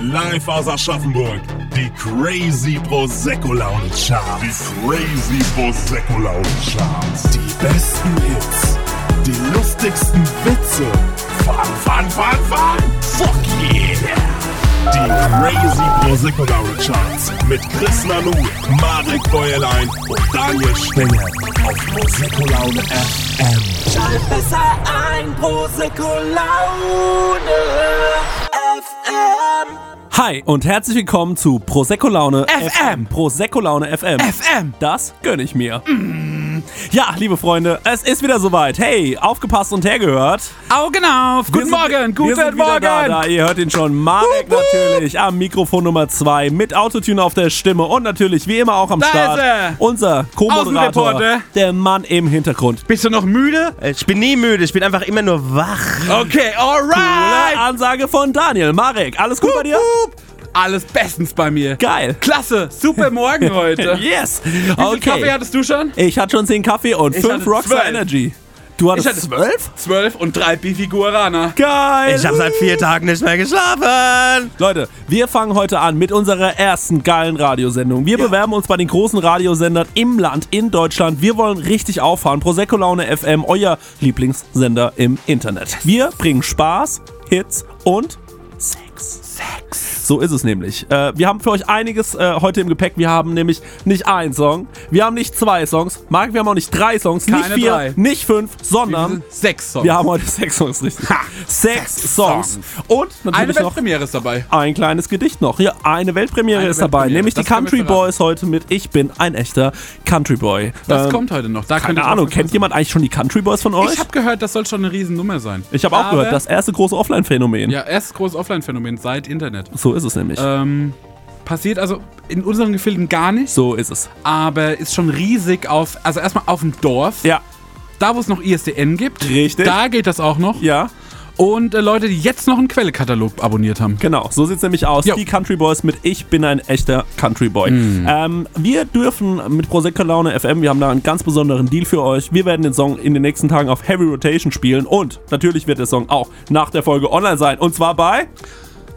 Live aus Aschaffenburg. Die Crazy Prosecco Laune Charts. Die Crazy Prosecco Laune Charts. Die besten Hits. Die lustigsten Witze. Fun, fun, fun, fun. Fuck yeah. Die Crazy Prosecco Laune Charts. Mit Chris Nanu, Marek Bäuerlein und Daniel Stenger. Auf Prosecco Laune FM. Schalt besser ein, Prosecco Laune FM. Hi und herzlich willkommen zu Prosecco Laune FM. Prosecco Laune FM. FM. Das gönne ich mir. Ja, liebe Freunde, es ist wieder soweit. Hey, aufgepasst und hergehört. Augen auf. Wir Guten sind- Morgen. wir Guten Morgen. Da, da. Ihr hört ihn schon. Marek natürlich am Mikrofon Nummer 2 mit Autotune auf der Stimme und natürlich wie immer auch am Da Start ist er. unser Co-Moderator, der Mann im Hintergrund. Bist du noch müde? Ich bin nie müde, ich bin einfach immer nur wach. Okay, Coole alright. Ansage von Daniel. Marek, alles gut bei dir? Alles bestens bei mir. Geil. Klasse. Super Morgen heute. Yes. Wie viel Okay. Kaffee hattest du schon? Ich hatte schon 10 Kaffee und Ich 5 hatte Rockstar 12. Energy. Du hattest Ich hatte 12? Zwölf und drei Bifi Guarana. Geil. Ich habe seit vier Tagen nicht mehr geschlafen. Leute, wir fangen heute an mit unserer ersten geilen Radiosendung. Wir bewerben uns bei den großen Radiosendern im Land, in Deutschland. Wir wollen richtig auffahren. Prosecco Laune FM, euer Lieblingssender im Internet. Wir bringen Spaß, Hits und Sex. So ist es nämlich. Äh, wir haben für euch einiges äh, heute im Gepäck. Wir haben nämlich nicht einen Song, wir haben nicht zwei Songs. Marc, wir haben auch nicht drei Songs, nicht Keine vier, drei. nicht fünf, sondern Sechs Songs. wir haben heute sechs Songs, richtig. Sechs Songs. Und Eine natürlich noch Weltpremiere ist dabei. ein kleines Gedicht noch. Ja, eine Weltpremiere Eine ist dabei, Weltpremiere. nämlich die Das wir Country. Boys heute mit Ich bin ein echter Country Boy. Das Ähm, kommt heute noch. Da Keine Ahnung, kennt jemand eigentlich schon die Country Boys von euch? Ich habe gehört, das soll schon eine Riesennummer sein. Ich habe auch gehört, das erste große Offline-Phänomen. Ja, erstes großes Offline-Phänomen seit Internet. So ist es nämlich. Ähm, passiert also in unseren Gefilden gar nicht, so ist es. aber ist schon riesig auf, also erstmal auf dem Dorf. Ja, Da, wo es noch ISDN gibt. Richtig. Da geht das auch noch. ja, Und äh, Leute, die jetzt noch einen Quellekatalog abonniert haben. genau. So sieht es nämlich aus. Jo. Die Country Boys mit Ich bin ein echter Country Boy. Mm. Ähm, wir dürfen mit Prosecco Laune FM, wir haben da einen ganz besonderen Deal für euch. Wir werden den Song in den nächsten Tagen auf Heavy Rotation spielen und natürlich wird der Song auch nach der Folge online sein. Und zwar bei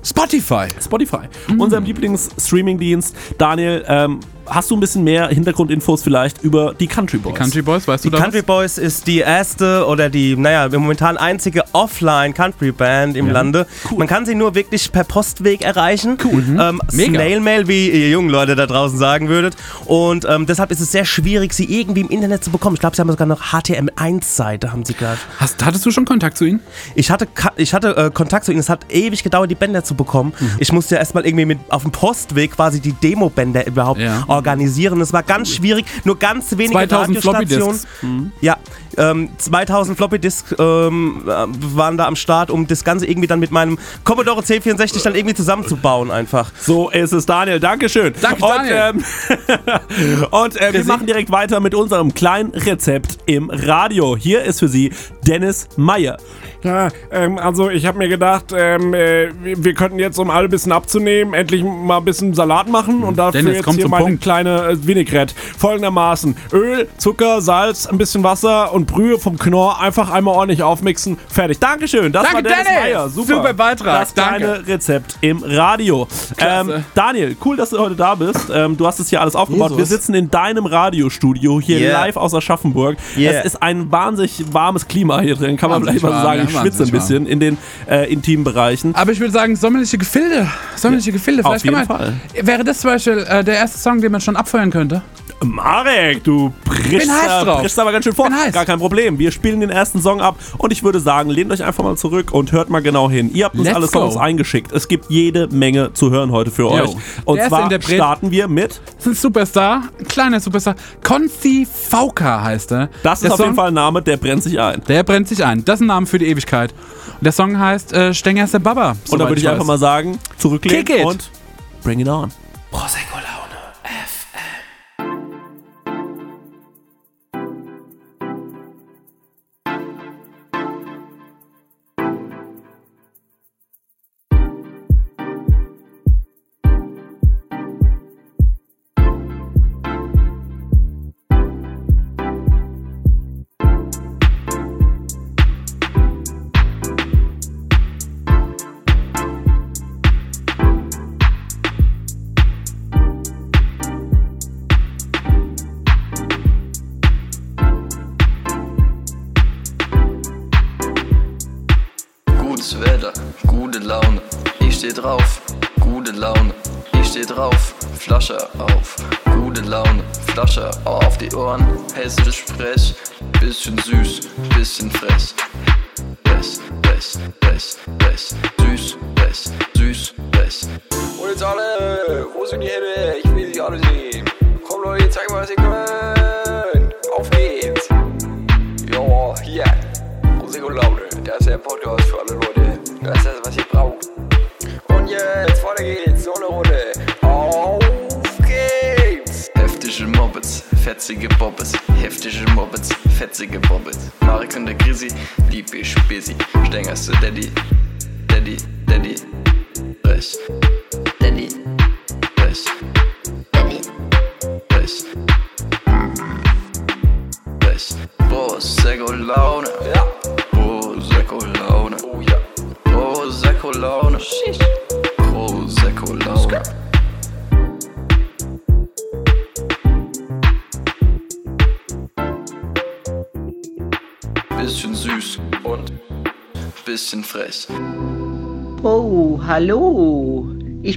Spotify. Spotify, Mhm. unserem Lieblings-Streaming-Dienst. Daniel, ähm, hast du ein bisschen mehr Hintergrundinfos vielleicht über die Country Boys? Country Boys, weißt Die du da Country was? Boys ist die erste oder die, naja, momentan einzige Offline-Country-Band im Lande. Man kann sie nur wirklich per Postweg erreichen. Cool. Ähm, Mega. Snail-Mail, wie ihr jungen Leute da draußen sagen würdet. Und ähm, deshalb ist es sehr schwierig, sie irgendwie im Internet zu bekommen. Ich glaube, sie haben sogar noch HTML1-Seite, haben sie gerade. Hast, hattest du schon Kontakt zu ihnen? Ich hatte, ich hatte äh, Kontakt zu ihnen. Es hat ewig gedauert, die Bänder zu bekommen. Mhm. Ich musste ja erstmal irgendwie mit auf dem Postweg quasi die Demo-Bänder überhaupt Ja. Organisieren. Es war ganz schwierig. Nur ganz wenige 2000 Floppy Radiostationen. Disks. Ja, ähm, 2000 Floppy Disk ähm, äh, waren da am Start, um das Ganze irgendwie dann mit meinem Commodore C64 dann irgendwie zusammenzubauen einfach. So ist es, Daniel. Dankeschön. Danke, und, Daniel. Ähm, und äh, wir machen direkt weiter mit unserem kleinen Rezept im Radio. Hier ist für Sie Dennis Meyer. Ja, ähm, also ich habe mir gedacht, ähm, äh, wir könnten jetzt, um alle ein bisschen abzunehmen, endlich mal ein bisschen Salat machen und dafür Dennis, jetzt hier zum meine Punkt. kleine äh, Vinaigrette. Folgendermaßen, Öl, Zucker, Salz, ein bisschen Wasser und Brühe vom Knorr einfach einmal ordentlich aufmixen. Fertig. Dankeschön. Das Danke, war Dennis Dennis. Meyer. Super. Super Beitrag. Das kleine Danke. Rezept im Radio. Ähm, Daniel, cool, dass du heute da bist. Ähm, du hast es hier alles aufgebaut. Jesus. Wir sitzen in deinem Radiostudio hier Yeah. live aus Aschaffenburg. Yeah. Es ist ein wahnsinnig warmes Klima hier drin, kann man vielleicht mal so sagen. Schwitze ein bisschen in den äh, intimen Bereichen. Aber ich würde sagen, sommerliche Gefilde. Sommerliche Gefilde. auf Vielleicht kann jeden man, Wäre das zum Beispiel äh, der erste Song, den man schon abfeuern könnte? Marek, du brichst, aber ganz schön vor. Gar kein Problem. Wir spielen den ersten Song ab und ich würde sagen, lehnt euch einfach mal zurück und hört mal genau hin. Ihr habt uns Let's alle Songs go. eingeschickt. Es gibt jede Menge zu hören heute für euch. Und Der zwar starten wir mit Das ist ein Superstar, ein kleiner Superstar. Konzi Fauka heißt er. Das ist der auf Song, jeden Fall ein Name, der brennt sich ein. Der brennt sich ein. Das ist ein Name für die Ewigkeit. Und der Song heißt äh, Stenger ist der Baba. Und da würde ich einfach weiß. mal sagen, it. und bring it on. Prosecco Laune.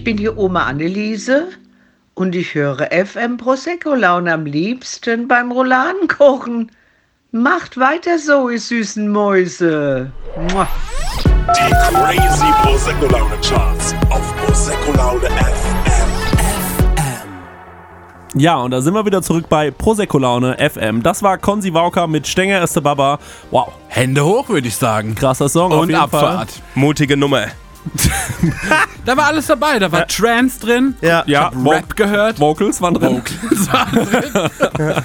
Bin die Oma Anneliese und ich höre FM Prosecco Laune am liebsten beim Rouladenkochen. Macht weiter so, ihr süßen Mäuse. Mua. Die Crazy Prosecco Laune Charts auf Prosecco Laune FM. Ja, und da sind wir wieder zurück bei Prosecco Laune FM. Das war Konzi Wauka mit Stenger Este Baba. Wow, Hände hoch, würde ich sagen. krasser Song. auf Und jeden Abfahrt. Mutige Nummer. Da war alles dabei. Da war Trance drin. Ja. Vo- Rap gehört. Vocals waren drin. Es war drin.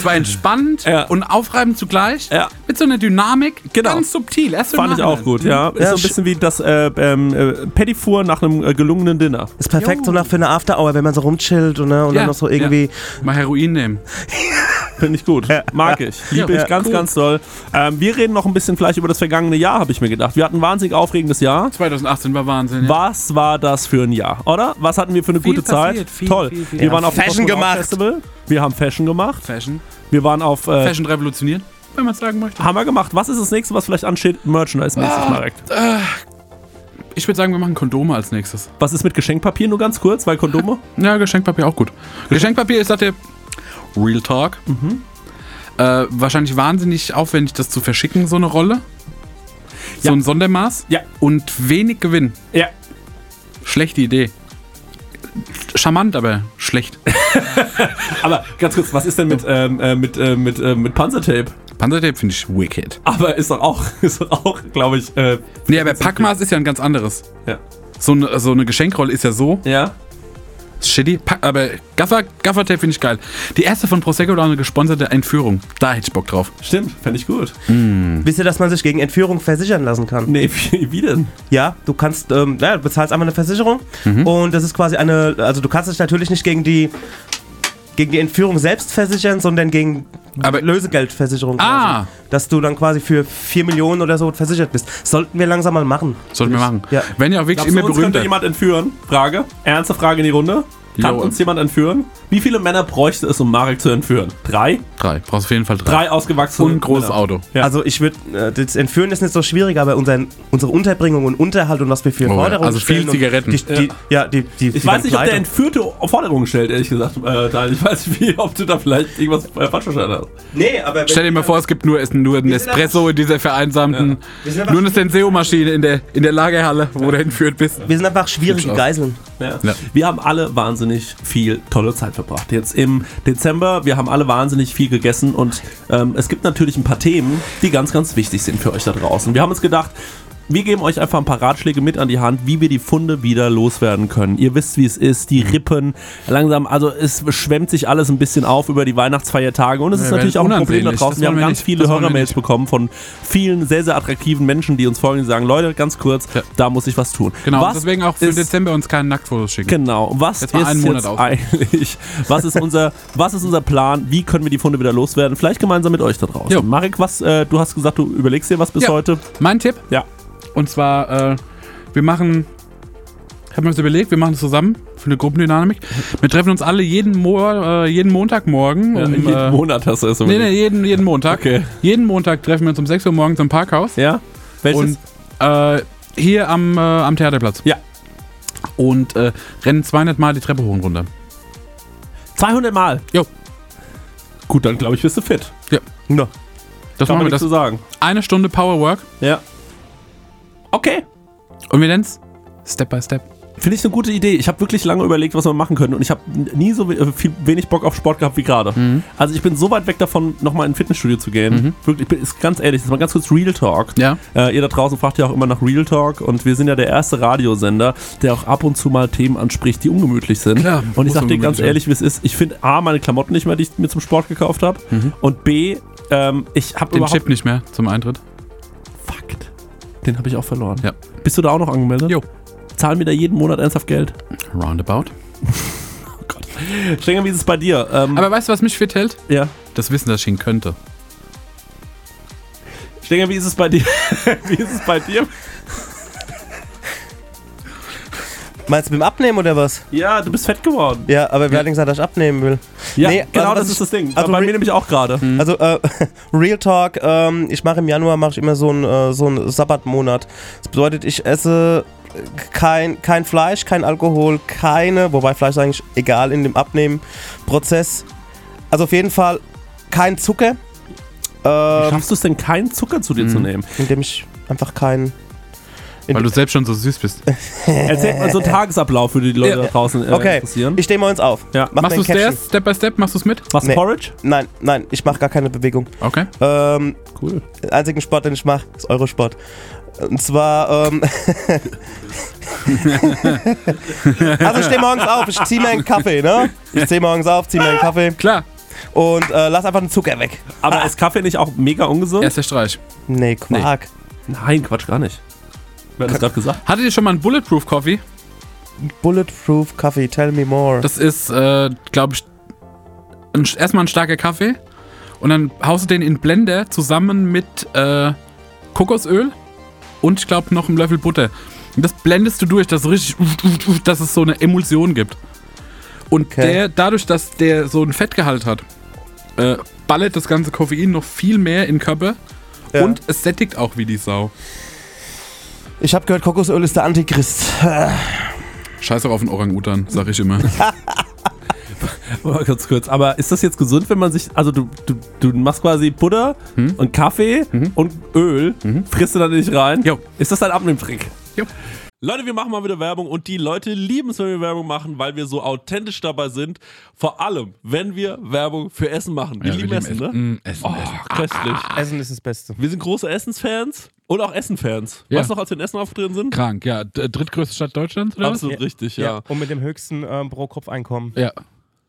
Es war entspannt Ja. und aufreibend zugleich. Ja. Mit so einer Dynamik. Genau. Ganz subtil. Erst Fand ich auch gut, ja. Ist Ja, so ein bisschen wie das äh, ähm, äh, Pettifour nach einem äh, gelungenen Dinner. Ist perfekt so nach für eine After Hour, wenn man so rumchillt und, ne, und Ja, dann noch so irgendwie. Ja. Mal Heroin nehmen. Finde ich gut. Mag ich. Liebe ich ganz, cool. ganz doll. Ähm, wir reden noch ein bisschen vielleicht über das vergangene Jahr, habe ich mir gedacht. Wir hatten ein wahnsinnig aufregendes Jahr. 2018 war Wahnsinn. Ja. Was war das für ein Jahr, oder? Was hatten wir für eine Viel gute Zeit? passiert, viel, Toll. viel, viel. Wir Ja, waren auf dem Fashion Kosmonaut gemacht. Festival. Wir haben Fashion gemacht. Fashion. Wir waren auf. Äh, Fashion revolutioniert, wenn man es sagen möchte. Haben wir gemacht. Was ist das nächste, was vielleicht ansteht? Merchandise-mäßig, Ah. Marek. Ich würde sagen, wir machen Kondome als nächstes. Was ist mit Geschenkpapier nur ganz kurz? Weil Kondome? Ja, Geschenkpapier auch gut. Geschenkpapier ist, sagt ihr, Real Talk. Mhm. Äh, wahrscheinlich wahnsinnig aufwendig, das zu verschicken, so eine Rolle. So Ja. ein Sondermaß. Ja. Und wenig Gewinn. Ja. Schlechte Idee. Charmant, aber schlecht. Aber ganz kurz, was ist denn mit, ähm, äh, mit, äh, mit, äh, mit Panzertape? Panzertape finde ich wicked. Aber ist doch auch, ist doch auch, glaube ich, äh, Nee, aber Packmaß ist ja ein ganz anderes. ja. So eine, so eine Geschenkrolle ist ja so. Ja. Shitty. Aber Gaffer, Gaffertape finde ich geil. Die erste von Prosecco war eine gesponserte Entführung. Da hätte ich Bock drauf. Stimmt, fände ich gut. Wisst ihr, dass man sich gegen Entführung versichern lassen kann? Nee, wie, wie denn? Ja, du kannst, ähm, ja, du bezahlst einmal eine Versicherung Mhm. und das ist quasi eine, also du kannst dich natürlich nicht gegen die gegen die Entführung selbst versichern, sondern gegen Aber- Lösegeldversicherung. Ah. Quasi. Dass du dann quasi für 4 Millionen oder so versichert bist. Sollten wir langsam mal machen. Sollten wir machen. Ja. Wenn ja auch wirklich Glaubst immer uns könnte jemand entführen? Frage. Ernste Frage in die Runde. Kann Jo. uns jemand entführen? Wie viele Männer bräuchte es, um Marek zu entführen? Drei? Drei. Brauchst auf jeden Fall drei. Drei ausgewachsene Und ein großes Männer. Auto. Ja. Also ich würde, äh, das Entführen ist nicht so schwierig, aber unseren, unsere Unterbringung und Unterhalt und was wir für Oh, Forderungen also viel stellen und Zigaretten. Die, die, ja. die, die, Ich weiß nicht, ob der Entführte Forderungen stellt, ehrlich gesagt. Äh, ich weiß nicht, ob du da vielleicht irgendwas falsch verstanden hast. Nee, aber Stell dir mal vor, es gibt nur, es nur einen sind Espresso in dieser vereinsamten, aber- nur eine Senseo-Maschine in der, in der Lagerhalle, wo du entführt bist. wir sind einfach schwierige. Geiseln. Ja. Ja. Wir haben alle wahnsinnig viel tolle Zeit verbracht. Jetzt im Dezember, wir haben alle wahnsinnig viel gegessen und ähm, es gibt natürlich ein paar Themen, die ganz, ganz wichtig sind für euch da draußen. Wir haben uns gedacht, wir geben euch einfach ein paar Ratschläge mit an die Hand, wie wir die Funde wieder loswerden können. Ihr wisst, wie es ist, die Rippen, langsam, also es schwemmt sich alles ein bisschen auf über die Weihnachtsfeiertage und es Wir ist natürlich auch ein Problem da draußen. Wir haben wir ganz nicht. viele Hörermails bekommen von vielen sehr, sehr attraktiven Menschen, die uns folgen, die sagen, Leute, ganz kurz, Ja. da muss ich was tun. Genau, was deswegen auch für ist- Dezember uns keine Nacktfotos schicken. Genau. Was Jetzt ist einen Monat jetzt eigentlich? Was ist unser, was ist unser Plan? Wie können wir die Funde wieder loswerden? Vielleicht gemeinsam mit euch da draußen. Jo. Marek, was? Äh, du hast gesagt, du überlegst dir was bis Ja. heute. Mein Tipp, Ja. Und zwar, äh, wir machen, ich habe mir das überlegt, wir machen das zusammen für eine Gruppendynamik. Wir treffen uns alle jeden, Mo äh, jeden Montagmorgen. Ja, um, jeden äh, Monat hast du es Nee, nee, jeden, jeden Montag. Okay. Jeden Montag treffen wir uns um 6 Uhr morgens im Parkhaus. Ja? Welches? Und äh, Hier am, äh, am Theaterplatz. Ja. Und rennen 200 Mal die Treppe hoch und runter. 200 Mal. Jo. Gut, dann glaube ich, bist du fit. No. Das Kann machen wir das. zu sagen. Eine Stunde Powerwork Ja. Okay. und wir nennen es Step by Step. Finde ich eine gute Idee. Ich habe wirklich lange überlegt, was wir machen können und ich habe nie so äh, viel, wenig Bock auf Sport gehabt wie gerade. Also ich bin so weit weg davon, nochmal in ein Fitnessstudio zu gehen. Wirklich, ich bin, ist ganz ehrlich, das ist mal ganz kurz Real Talk. Ja. Äh, ihr da draußen fragt ja auch immer nach Real Talk und wir sind ja der erste Radiosender, der auch ab und zu mal Themen anspricht, die ungemütlich sind. Klar, und ich muss sag dir ganz ehrlich, wie es ist. Ich finde A, meine Klamotten nicht mehr, die ich mir zum Sport gekauft habe. Und B, ähm, ich habe Den. Chip nicht mehr zum Eintritt. Fuck. Den habe ich auch verloren. Ja. Bist du da auch noch angemeldet? Jo. Zahlen wir da jeden Monat ernsthaft Geld? Roundabout. Stenger, wie ist es bei dir? Ähm, Aber weißt du, was mich fit hält? ja. Das Wissen, dass ich ihn könnte. Stenger, wie ist es bei dir? wie ist es bei dir? Meinst du mit dem Abnehmen oder was? Ja, du bist fett geworden. Ja, aber wer hat denn gesagt, dass ich abnehmen will? Ja, Nee, genau was das ich- ist das Ding. also bei mir nämlich auch gerade. Also äh, Real Talk, ähm, ich mache im Januar mache ich immer so einen äh, so einen Sabbatmonat. Das bedeutet, ich esse kein, kein Fleisch, kein Alkohol, keine, wobei Fleisch ist eigentlich egal in dem Abnehmen-Prozess. Also auf jeden Fall kein Zucker, Wie ähm, schaffst du es denn, keinen Zucker zu dir zu nehmen? indem ich einfach kein Weil du selbst schon so süß bist. Erzähl mal so einen Tagesablauf für die Leute Ja. da draußen äh, Okay, interessieren. ich stehe morgens auf. Ja. Mach Machst du es Step by Step? Machst du es mit? Machst du Nee. Porridge? Nein, nein, ich mache gar keine Bewegung. Okay. Ähm, Cool. Den einzigen Sport, den ich mache, ist Eurosport. Und zwar, ähm, also ich stehe morgens auf, ich ziehe mir einen Kaffee, ne? Ich stehe morgens auf, ziehe mir einen Kaffee Klar. und äh, lass einfach den Zucker weg. Aber ist Kaffee nicht auch mega ungesund? Erster Streich. Nee, Quark. Nein, Quatsch, gar nicht. Wer hat das gerade gesagt? Hattet ihr schon mal einen Bulletproof Coffee? Bulletproof Coffee, tell me more. Das ist, äh, glaube ich, ein, erstmal ein starker Kaffee. Und dann haust du den in Blender zusammen mit äh, Kokosöl und ich glaube noch einem Löffel Butter. Und das blendest du durch, dass, es richtig, dass es so eine Emulsion gibt. Und Okay. der, dadurch, dass der so einen Fettgehalt hat, äh, ballert das ganze Koffein noch viel mehr in den Körper. Ja. Und es sättigt auch wie die Sau. Ich habe gehört, Kokosöl ist der Antichrist. Scheiß auch auf den Orang-Utan, sag ich immer. Mal ganz kurz. Aber ist das jetzt gesund, wenn man sich. Also, du, du, du machst quasi Butter Hm? und Kaffee und Öl, frisst du dann nicht rein? Jo. Ist das dein Abnehmtrick? Jo. Leute, wir machen mal wieder Werbung und die Leute lieben es, wenn wir Werbung machen, weil wir so authentisch dabei sind. Vor allem, wenn wir Werbung für Essen machen. Wir Ja, lieben Essen, ne? Mm, Essen, Oh, Essen. köstlich. Essen ist das Beste. Wir sind große Essensfans und auch Essenfans. Ja. Weißt du noch, als wir in Essen aufgetreten sind? Krank, ja. Drittgrößte Stadt Deutschlands, oder Absolut richtig, ja. Und mit dem höchsten ähm, Pro-Kopf-Einkommen. was? Ja.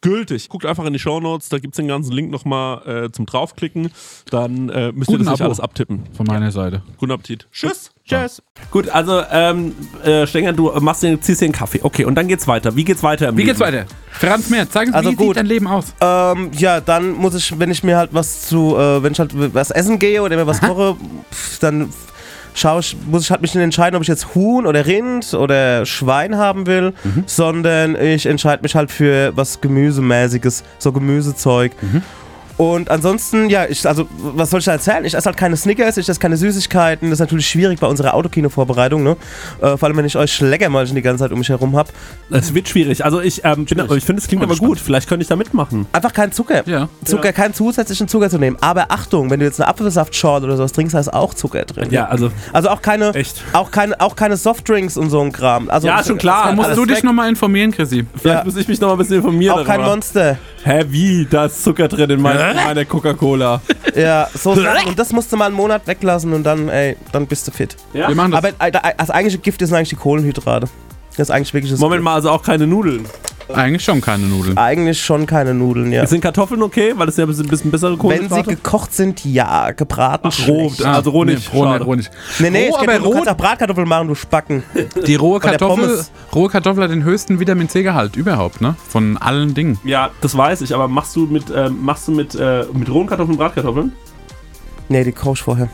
gültig. Guckt einfach in die Shownotes, da gibt's den ganzen Link nochmal äh, zum draufklicken. Dann äh, müsst ihr Guten das nicht Abo. alles abtippen. Von meiner Seite. Guten Appetit. Tschüss. Tschüss. Gut, also, ähm, äh, Stenger, du machst den, ziehst dir einen Kaffee. Okay, und dann geht's weiter. Wie geht's weiter im Wie geht's Leben? weiter? Franz Mehr, zeigen Sie, Also wie gut. sieht dein Leben aus? Ähm, ja, dann muss ich, wenn ich mir halt was zu, äh, wenn ich halt was essen gehe oder mir was koche, dann schaue ich, muss ich halt mich nicht entscheiden, ob ich jetzt Huhn oder Rind oder Schwein haben will, sondern ich entscheide mich halt für was Gemüsemäßiges, so Gemüsezeug. Und ansonsten, ja, ich, also, was soll ich da erzählen? Ich esse halt keine Snickers, ich esse keine Süßigkeiten. Das ist natürlich schwierig bei unserer Autokino-Vorbereitung, ne? Äh, vor allem, wenn ich euch Schleckermäulchen die ganze Zeit um mich herum habe. Es wird schwierig. Also ich, ähm, bin, ich finde, es klingt Bin aber gut. Vielleicht könnte ich da mitmachen. Einfach kein Zucker. Ja. Zucker, keinen zusätzlichen Zucker zu nehmen. Aber Achtung, wenn du jetzt eine Apfelsaftschorle oder sowas trinkst, da ist auch Zucker drin. Ja, also Also auch keine, Echt? auch keine, auch keine Softdrinks und so ein Kram. Also Ja, schon klar. Da musst du dich nochmal informieren, Chrissy. vielleicht Ja. muss ich mich noch mal ein bisschen informieren. Auch kein darüber. Monster. Hä, wie? Da ist Zucker drin in, mein, in meiner Coca-Cola. Ja, so Sachen. Und das musst du mal einen Monat weglassen und dann, ey, dann bist du fit. Ja? Wir machen das. Aber äh, da- das eigentliche Gift sind eigentlich die Kohlenhydrate. Das ist eigentlich wirklich das Moment mal, also auch keine Nudeln. Eigentlich schon keine Nudeln. Eigentlich schon keine Nudeln, ja. Sind Kartoffeln okay? Weil das ja ein bisschen, bisschen bessere Wenn sie Kohlenhydrate. gekocht sind, ja. Gebraten, roh. schlecht. Also roh nicht, Nee, roh, roh nicht. Nee, nee, roh, geht aber nur, du roh, kannst auch Bratkartoffeln machen, du Spacken. die rohe Kartoffel, rohe Kartoffel hat den höchsten Vitamin C-Gehalt überhaupt, ne? Von allen Dingen. Ja, das weiß ich, aber machst du mit, ähm, machst du mit, äh, mit rohen Kartoffeln Bratkartoffeln? Nee, die koch ich vorher.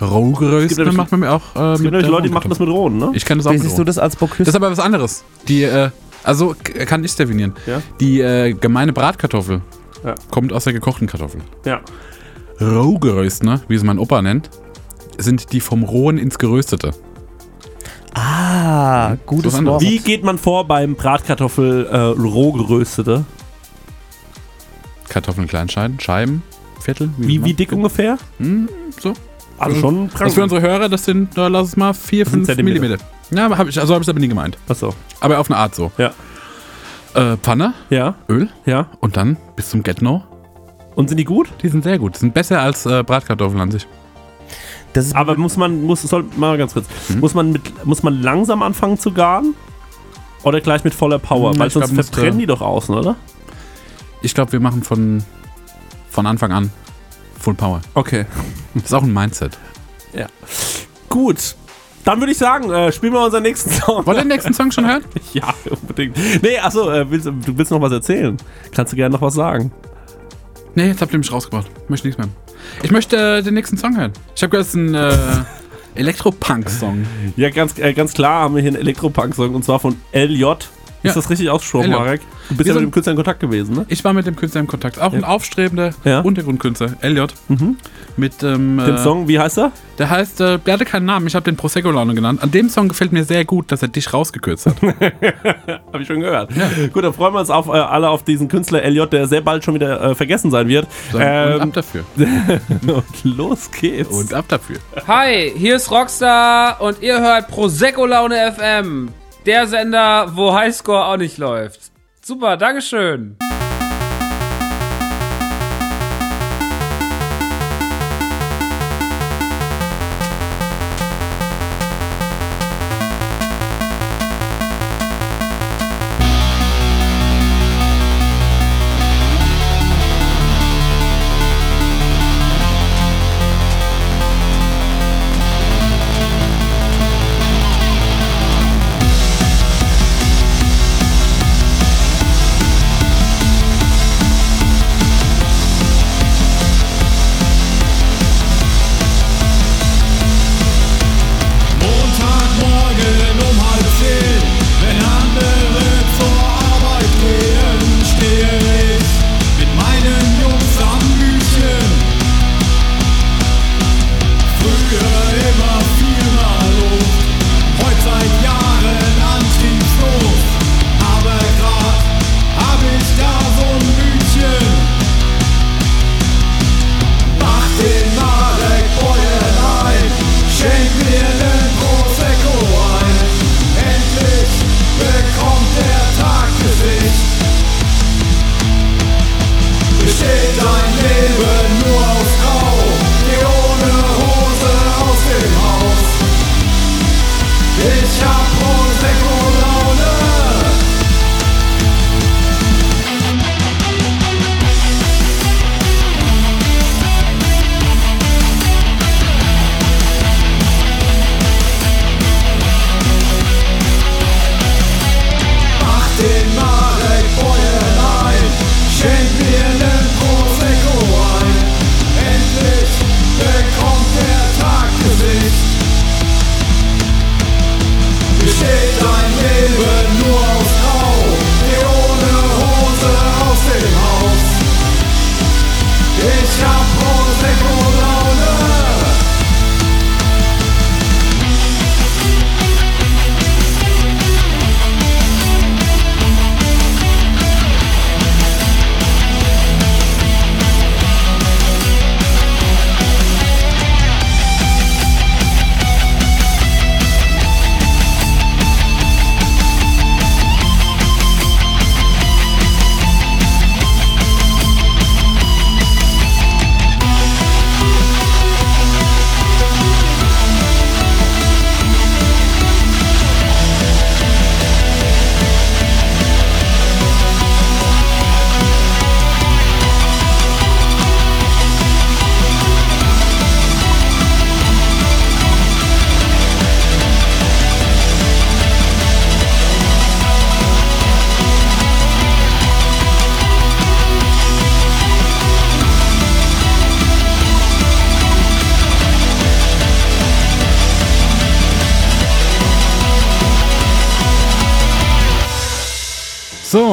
Roh geröstet nämlich- macht man mir auch äh, Es gibt der nämlich Leute, die machen das mit rohen, ne? Ich kann das auch Wie mit siehst roh. du das als Bocuse? Das ist aber was anderes. Die, äh, also kann ich definieren. Ja. Die äh, gemeine Bratkartoffel Ja. kommt aus der gekochten Kartoffel. Ja. Rohgeröst, ne? Wie es mein Opa nennt, sind die vom Rohen ins Geröstete. ah, gutes was anderes. Wort. Wie geht man vor beim Bratkartoffel äh, roh geröstete? Kartoffeln klein schneiden, Scheiben, Viertel. Wie, man- wie dick ungefähr? Hm, so. Also schon Das für unsere Hörer, das sind, na, lass es mal 4, 5 Zentimeter. Millimeter. Ja, aber hab ich, also habe ich es aber nie gemeint. Achso. Aber auf eine Art so. Ja. Äh, Pfanne, Ja, Öl ja. und dann bis zum Get-No. Und sind die gut? Die sind sehr gut. Die sind besser als äh, Bratkartoffeln an sich. Das ist Aber muss man, muss, soll, mal ganz kurz, Mhm. muss, man mit, muss man langsam anfangen zu garen? Oder gleich mit voller Power? Hm, Weil ich sonst glaub, musst verbrennen du- die doch außen, oder? Ich glaube, wir machen von, von Anfang an Full Power. Okay. Das ist auch ein Mindset. Gut. Dann würde ich sagen, äh, spielen wir unseren nächsten Song. Wollt ihr den nächsten Song schon hören? Ja, unbedingt. Nee, achso, äh, willst, du willst noch was erzählen? Kannst du gerne noch was sagen? Nee, jetzt habt ihr mich rausgebracht. Ich möchte nichts mehr. Ich möchte äh, den nächsten Song hören. Ich habe gehört, es ist ein äh, Elektropunk-Song. Ja, ganz, äh, ganz klar haben wir hier einen Elektropunk-Song und zwar von LJ. Ja. Ist das richtig ausgesprochen. Marek? Du bist Wir ja mit dem Künstler in Kontakt gewesen, ne? Ich war mit dem Künstler im Kontakt. Auch ein aufstrebender Ja. Untergrundkünstler, Elliot. Mhm. Mit ähm, Den äh, Song, wie heißt er? Der heißt, äh, der hatte keinen Namen. Ich habe den Prosecco Laune genannt. An dem Song gefällt mir sehr gut, dass er dich rausgekürzt hat. Habe ich schon gehört. Gut, dann freuen wir uns auf, äh, alle auf diesen Künstler LJ, der sehr bald schon wieder äh, vergessen sein wird. So, und ab Ähm, dafür. und los geht's. Und ab dafür. Hi, hier ist Rockstar und ihr hört Prosecco Laune FM. Der Sender, wo Highscore auch nicht läuft. Super, Dankeschön.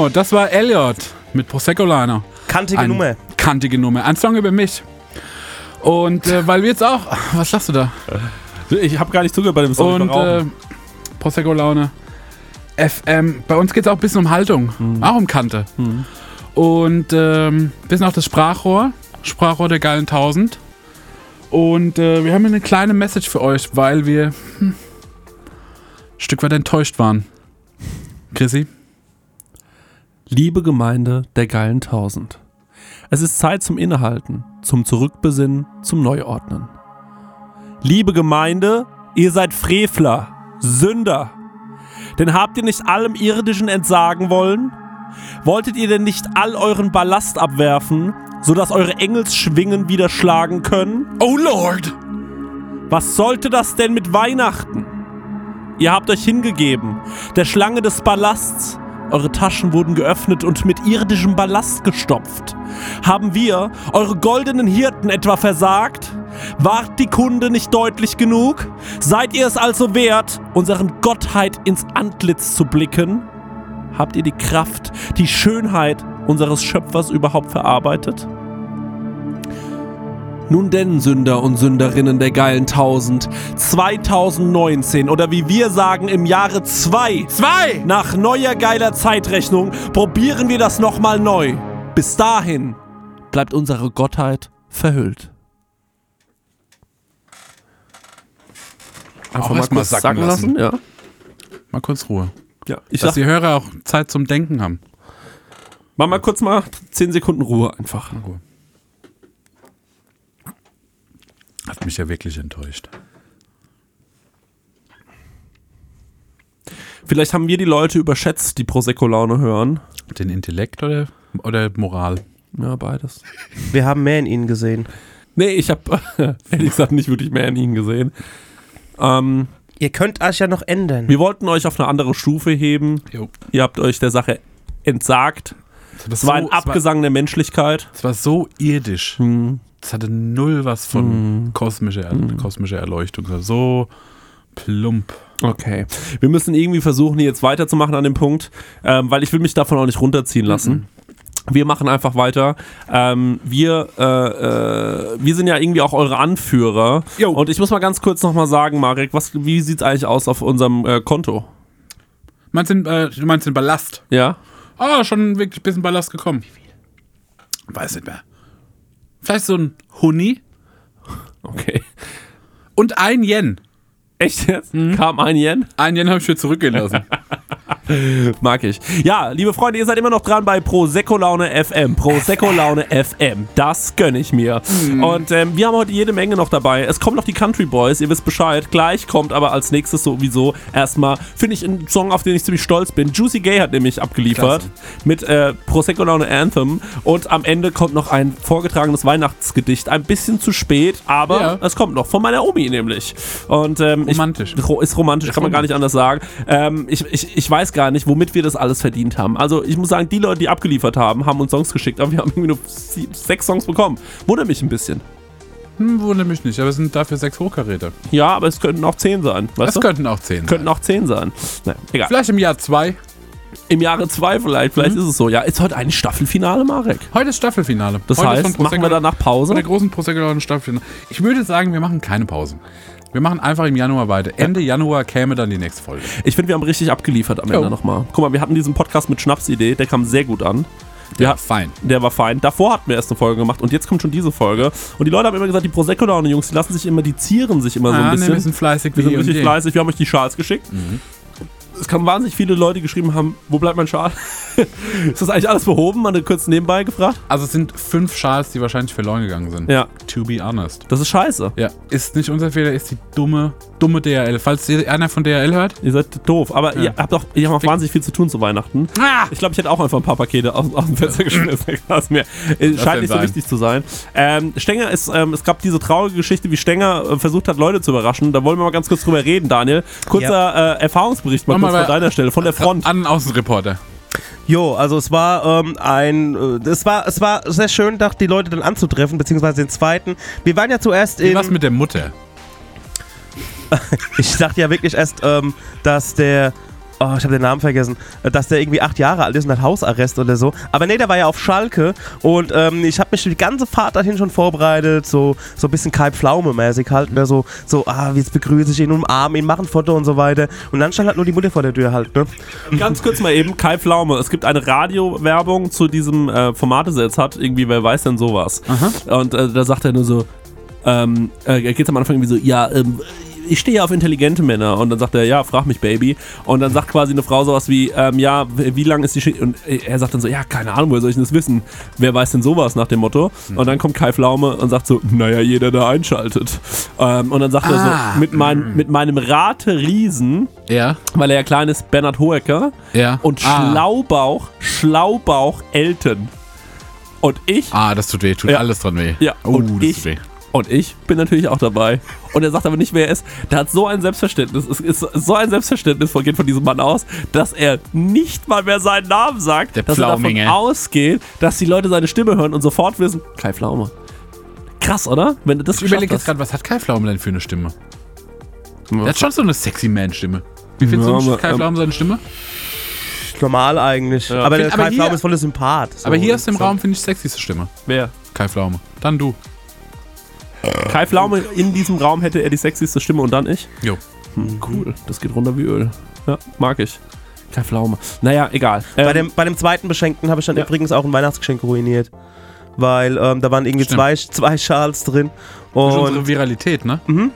Das war Elliot mit Prosecco Liner. Kantige Ein- Nummer. Kantige Nummer. Ein Song über mich. Und äh, weil wir jetzt auch. Was sagst du da? Ich habe gar nicht zugehört bei dem Song. Und äh. Prosecco Laune. FM. Bei uns geht es auch ein bisschen um Haltung. Mhm. Auch um Kante. Und ähm, ein bisschen auch das Sprachrohr. Sprachrohr der geilen 1000. Und äh, wir haben eine kleine Message für euch, weil wir hm, ein Stück weit enttäuscht waren. Chrissy? Liebe Gemeinde der geilen Tausend. Es ist Zeit zum Innehalten, zum Zurückbesinnen, zum Neuordnen. Liebe Gemeinde, ihr seid Frevler, Sünder. Denn habt ihr nicht allem Irdischen entsagen wollen? Wolltet ihr denn nicht all euren Ballast abwerfen, sodass eure Engelsschwingen wieder schlagen können? Oh Lord! Was sollte das denn mit Weihnachten? Ihr habt euch hingegeben, der Schlange des Ballasts. Eure Taschen wurden geöffnet und mit irdischem Ballast gestopft. Haben wir, eure goldenen Hirten, etwa versagt? Wart die Kunde nicht deutlich genug? Seid ihr es also wert, unseren Gottheit ins Antlitz zu blicken? Habt ihr die Kraft, die Schönheit unseres Schöpfers überhaupt verarbeitet? Nun denn, Sünder und Sünderinnen der geilen Tausend, 2019 oder wie wir sagen im Jahre 2, Zwei! nach neuer geiler Zeitrechnung, probieren wir das nochmal neu. Bis dahin bleibt unsere Gottheit verhüllt. Auch erst mal sacken lassen. ja. Mal kurz Ruhe. ja. Ich Dass sag, die Hörer auch Zeit zum Denken haben. mach mal kurz mal 10 Sekunden Ruhe einfach. Hat mich ja wirklich enttäuscht. Vielleicht haben wir die Leute überschätzt, die Prosecco-Laune hören. Den Intellekt oder, oder Moral? Ja, beides. Wir haben mehr in ihnen gesehen. Nee, ich habe ehrlich gesagt nicht wirklich mehr in ihnen gesehen. Ähm, Ihr könnt euch ja noch ändern. wir wollten euch auf eine andere Stufe heben. Jo. Ihr habt euch der Sache entsagt. Es war ein Abgesang der Menschlichkeit. Es war so irdisch. Es hatte null was von kosmischer, kosmischer Erleuchtung. Es war so plump. Okay. Wir müssen irgendwie versuchen, hier jetzt weiterzumachen an dem Punkt, ähm, weil ich will mich davon auch nicht runterziehen lassen. Wir machen einfach weiter. Ähm, wir, äh, äh, wir sind ja irgendwie auch eure Anführer. Jo. Und ich muss mal ganz kurz nochmal sagen, Marek, was, wie sieht's eigentlich aus auf unserem äh, Konto? Meinst du, äh, du meinst den Ballast? Ja? Ah, schon wirklich ein bisschen Ballast gekommen. Wie viel? Weiß nicht mehr. Vielleicht so ein Huni Okay. und ein Yen. Echt jetzt? Kam ein Yen? Ein Yen habe ich mir zurückgelassen. Mag ich. Ja, liebe Freunde, ihr seid immer noch dran bei Prosecco Laune FM. Prosecco Laune FM. Das gönne ich mir. Und ähm, wir haben heute jede Menge noch dabei. Es kommen noch die Country Boys, ihr wisst Bescheid. Gleich kommt aber als nächstes sowieso erstmal, finde ich, ein Song, auf den ich ziemlich stolz bin. Juicy Gay hat nämlich abgeliefert mit äh, Prosecco Laune Anthem. Und am Ende kommt noch ein vorgetragenes Weihnachtsgedicht. Ein bisschen zu spät, aber Ja. es kommt noch. Von meiner Omi nämlich. Und ähm, ich- Romantisch. Ro- ist romantisch, kann man gar nicht anders sagen. Ähm, ich, ich, ich weiß gar nicht, womit wir das alles verdient haben. Also ich muss sagen, die Leute, die abgeliefert haben, haben uns Songs geschickt, aber wir haben irgendwie nur sechs Songs bekommen. Wundert mich ein bisschen. Hm, wundert mich nicht, aber es sind dafür sechs Hochkaräter. Ja, aber es könnten auch zehn sein. Das du? könnten auch zehn. könnten auch zehn sein. Naja, egal. Vielleicht im Jahr zwei. Im Jahre zwei vielleicht, vielleicht ist es so. Ja, ist heute ein Staffelfinale, Marek. Heute ist Staffelfinale. Das Heute heißt, machen wir danach Pause? Von der großen Prosecco Staffelfinale. Ich würde sagen, wir machen keine Pause. Wir machen einfach im Januar weiter. Ende Januar käme dann die nächste Folge. Ich finde, wir haben richtig abgeliefert am Jo. Ende nochmal. Guck mal, wir hatten diesen Podcast mit Schnapsidee, der kam sehr gut an. Wir Ja, fein. Der war fein. Davor hatten wir erst eine Folge gemacht und jetzt kommt schon diese Folge. Und die Leute haben immer gesagt, die Prosecco Laune Jungs, die lassen sich immer, die zieren sich immer so ein Ah, bisschen. wir sind fleißig wir sind richtig fleißig. Wir haben euch die Schals geschickt. Es kamen wahnsinnig viele Leute, die geschrieben haben, wo bleibt mein Schal? Ist das eigentlich alles behoben? Mal kurz nebenbei gefragt. Also es sind fünf Schals, die wahrscheinlich verloren gegangen sind. Ja, To be honest. das ist scheiße. Ja, ist nicht unser Fehler, ist die dumme, dumme DRL. Falls einer von DRL hört, Ihr seid doof. Aber ihr habt auch, ihr habt auch wahnsinnig viel zu tun zu Weihnachten. Ah! Ich glaube, ich hätte auch einfach ein paar Pakete aus, aus dem Fenster geschmissen. Das mir äh, scheint nicht so sein? wichtig zu sein. Ähm, Stenger ist, ähm, es gab diese traurige Geschichte, wie Stenger äh, versucht hat, Leute zu überraschen. Da wollen wir mal ganz kurz drüber reden, Daniel. Kurzer äh, Erfahrungsbericht mal Mach kurz mal von deiner Stelle, von der Front. an Außenreporter. Jo, also es war ähm, ein, äh, es war, es war sehr schön, dachte die Leute dann anzutreffen, beziehungsweise den zweiten. Wir waren ja zuerst Wie in, was mit der Mutter? ich dachte ja wirklich erst, ähm, dass der oh, ich habe den Namen vergessen, äh, dass der irgendwie acht Jahre alt ist und hat Hausarrest oder so. Aber nee, der war ja auf Schalke und ähm, ich habe mich die ganze Fahrt dahin schon vorbereitet, so, so ein bisschen Kai Pflaume-mäßig halt, ne? so, so, ah, jetzt begrüße ich ihn, umarme ihn, mache ein Foto und so weiter. Und dann stand halt nur die Mutter vor der Tür halt, ne? Ganz kurz mal eben, Kai Pflaume. Es gibt eine Radiowerbung zu diesem äh, Format, das er jetzt hat. Irgendwie, wer weiß denn sowas? Und äh, da sagt er nur so, ähm, äh, geht am Anfang irgendwie so, ja, ähm, ich stehe ja auf intelligente Männer. Und dann sagt er, ja, frag mich, Baby. Und dann sagt quasi eine Frau sowas wie, ähm, ja, wie lang ist die Schicht? Und äh, er sagt dann so, ja, keine Ahnung, woher soll ich denn das wissen? Wer weiß denn sowas nach dem Motto? Und dann kommt Kai Pflaume und sagt so, naja, jeder, der einschaltet. Ähm, und dann sagt er Ah. so, mit, mein, mit meinem Rate-Riesen, Ja, weil er ja klein ist, Bernhard Hoeker ja. und ah. Schlaubauch, Schlaubauch Elton. Und ich, Ah, das tut weh, tut Ja. alles dran weh. ja, Oh, und das ich, tut weh. Und ich bin natürlich auch dabei. Und er sagt aber nicht, wer er ist. Der hat so ein Selbstverständnis, es ist so ein Selbstverständnis von, geht von diesem Mann aus, dass er nicht mal mehr seinen Namen sagt, Der dass er davon Pflauminge. ausgeht, dass die Leute seine Stimme hören und sofort wissen, Kai Pflaume. Krass, oder? Wenn du das Ich überlege jetzt gerade, was hat Kai Pflaume denn für eine Stimme? Der hat schon so eine sexy Man-Stimme. Wie findest Ja, du aber, Kai ähm, Pflaume seine Stimme? Normal eigentlich. Aber der Find- aber Kai Pflaume hier- ist voll der Sympath. So. Aber hier aus dem So. Raum finde ich sexyste Stimme. Wer? Kai Pflaume. Dann du. Kai Pflaume in diesem Raum hätte er die sexyste Stimme und dann ich? Jo. Hm, cool, das geht runter wie Öl. Ja, mag ich. Kai Pflaume. Naja, egal. Bei Ähm, dem, bei dem zweiten Beschenkten habe ich dann Ja. übrigens auch ein Weihnachtsgeschenk ruiniert. Weil ähm, da waren irgendwie Stimmt. zwei, zwei Schals drin. Das ist Und unsere Viralität, ne? Mhm.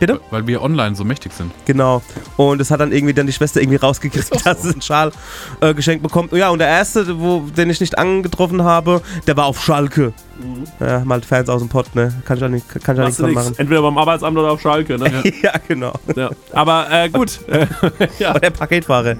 Bitte? Weil wir online so mächtig sind. Genau. Und es hat dann irgendwie dann die Schwester irgendwie rausgekriegt, dass sie einen Schal äh, geschenkt bekommt. Ja, und der erste, wo, den ich nicht angetroffen habe, der war auf Schalke. Ja, mal Fans aus dem Pott, ne? Kann ich ja nicht, kann ich ja machst nichts machen. Entweder beim Arbeitsamt oder auf Schalke, ne? ja, genau. ja. Aber äh, gut. Ja. Aber der Paketfahrer.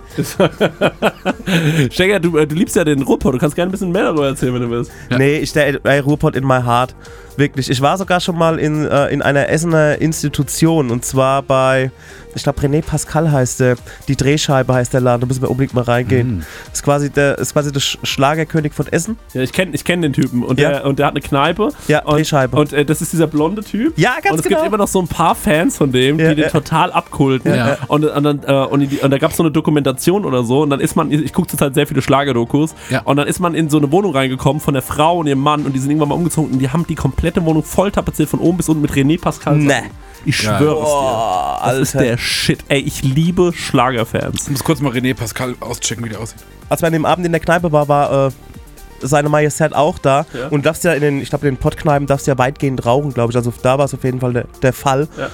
Stecker, du, äh, du liebst ja den Ruhrpott. Du kannst gerne ein bisschen mehr darüber erzählen, wenn du willst. Ja. Nee, ich der ey, Ruhrpott in my heart. Wirklich. Ich war sogar schon mal in, äh, in einer Essener Institution und zwar bei, ich glaube René Pascal heißt der, die Drehscheibe heißt der Laden, da müssen wir unbedingt mal reingehen. Mhm. Ist quasi der, ist quasi der Sch- Schlagerkönig von Essen. Ja, ich kenne ich kenn den Typen. Und, Ja. der, und der hat eine Kneipe. Ja, und, Drehscheibe. Und äh, das ist dieser blonde Typ. ja, ganz und es genau. gibt immer noch so ein paar Fans von dem, Ja, die den ja. total abkulten. Ja. Und, und, dann, äh, und, die, und da gab es so eine Dokumentation oder so. Und dann ist man, ich gucke zurzeit sehr viele Schlagerdokus. Ja. Und dann ist man in so eine Wohnung reingekommen von der Frau und ihrem Mann. Und die sind irgendwann mal umgezogen. Und die haben die komplette Wohnung voll tapeziert von oben bis unten mit René Pascal. Nee. Ich Geil. schwöre es dir. Oh, Das ist der Shit. Ey, ich liebe Schlagerfans. Ich muss kurz mal René Pascal auschecken, wie der aussieht. Als wir an dem Abend in der Kneipe war, war äh, seine Majestät auch da. Ja. Und darfst ja in den, ich glaube, in den Pottkneipen darfst du ja weitgehend rauchen, glaube ich. Also da war es auf jeden Fall der, der Fall. Ja.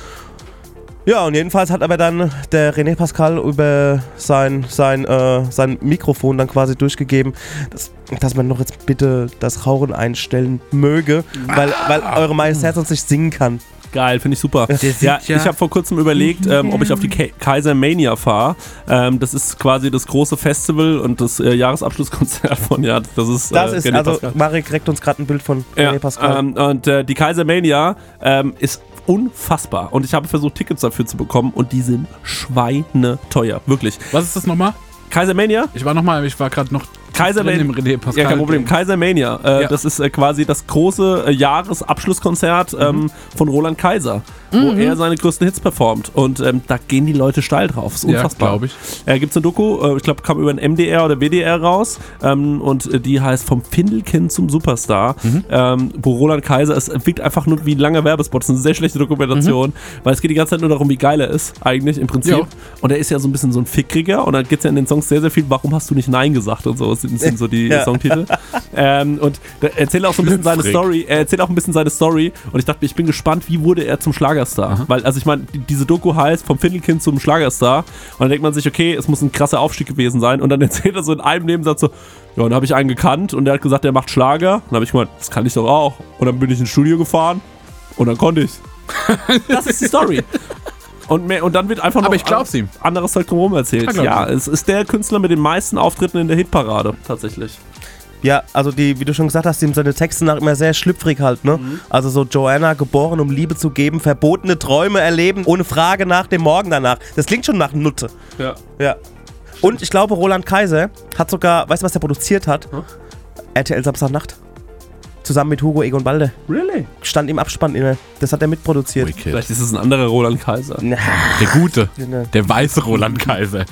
Ja, und jedenfalls hat aber dann der René Pascal über sein, sein, äh, sein Mikrofon dann quasi durchgegeben, dass, dass man noch jetzt bitte das Rauchen einstellen möge, weil, weil eure Majestät sonst nicht singen kann. Geil, finde ich super. Ja, ja- ich habe vor kurzem überlegt, ähm, ob ich auf die Ka Kaiser Mania fahre. Ähm, das ist quasi das große Festival und das äh, Jahresabschlusskonzert von ja, das ist Das äh, ist, René also Pascal. Marek kriegt uns gerade ein Bild von Ja, René Pascal. ähm, und äh, die Kaiser Mania ähm, ist unfassbar und ich habe versucht Tickets dafür zu bekommen und die sind schweineteuer, wirklich. Was ist das nochmal? Kaiser Mania, Ich war nochmal, ich war gerade noch Kaiser drin im Mania. René Pascal. Ja, kein Problem. Kaiser Mania. Äh, Ja. Das ist äh, quasi das große äh, Jahresabschlusskonzert Mhm. ähm, von Roland Kaiser, wo er seine größten Hits performt. Und ähm, da gehen die Leute steil drauf. ist Ja, unfassbar. glaube ich. Äh, Gibt es eine Doku, äh, ich glaube, kam über ein MDR oder WDR raus. Ähm, und die heißt Vom Findelkind zum Superstar. Mhm. Ähm, wo Roland Kaiser, es wirkt einfach nur wie ein langer Werbespot. Das ist eine sehr schlechte Dokumentation, weil es geht die ganze Zeit nur darum, wie geil er ist, eigentlich im Prinzip. Mhm. Ja. Und er ist ja so ein bisschen so ein Fickriger. Und dann geht es ja in den Songs sehr, sehr viel, warum hast du nicht Nein gesagt und so. Das sind, sind so die Ja. Songtitel. ähm, und da erzählt auch so ein bisschen seine. Story. Er erzählt auch ein bisschen seine Story. Und ich dachte mir, ich bin gespannt, wie wurde er zum Schlagerstar? Weil, also ich meine, die- diese Doku heißt vom Findelkind zum Schlagerstar. Und dann denkt man sich, okay, es muss ein krasser Aufstieg gewesen sein. Und dann erzählt er so in einem Nebensatz so, ja, und dann habe ich einen gekannt und der hat gesagt, der macht Schlager. Und dann habe ich gemeint, das kann ich doch auch. Und dann bin ich ins Studio gefahren und dann konnte ich's. das ist die Story. Und, mehr, und dann wird einfach noch Aber ich glaub's ihm. anderes Zeug drumherum erzählt. Ja, Ja, es ist der Künstler mit den meisten Auftritten in der Hitparade, tatsächlich. Ja, also die, wie du schon gesagt hast, sind seine Texte nach immer sehr schlüpfrig halt, ne? Mhm. Also so Joanna, geboren, um Liebe zu geben, verbotene Träume erleben, ohne Frage nach dem Morgen danach. Das klingt schon nach Nutte. Ja. Ja. Und ich glaube, Roland Kaiser hat sogar, weißt du, was der produziert hat? Hm? RTL Samstagnacht. Zusammen mit Hugo Egon Balde. Really? Stand im Abspann immer. Das hat er mitproduziert. Wicked. Vielleicht ist es ein anderer Roland Kaiser. Na, Der gute. ne. Der weiße Roland Kaiser.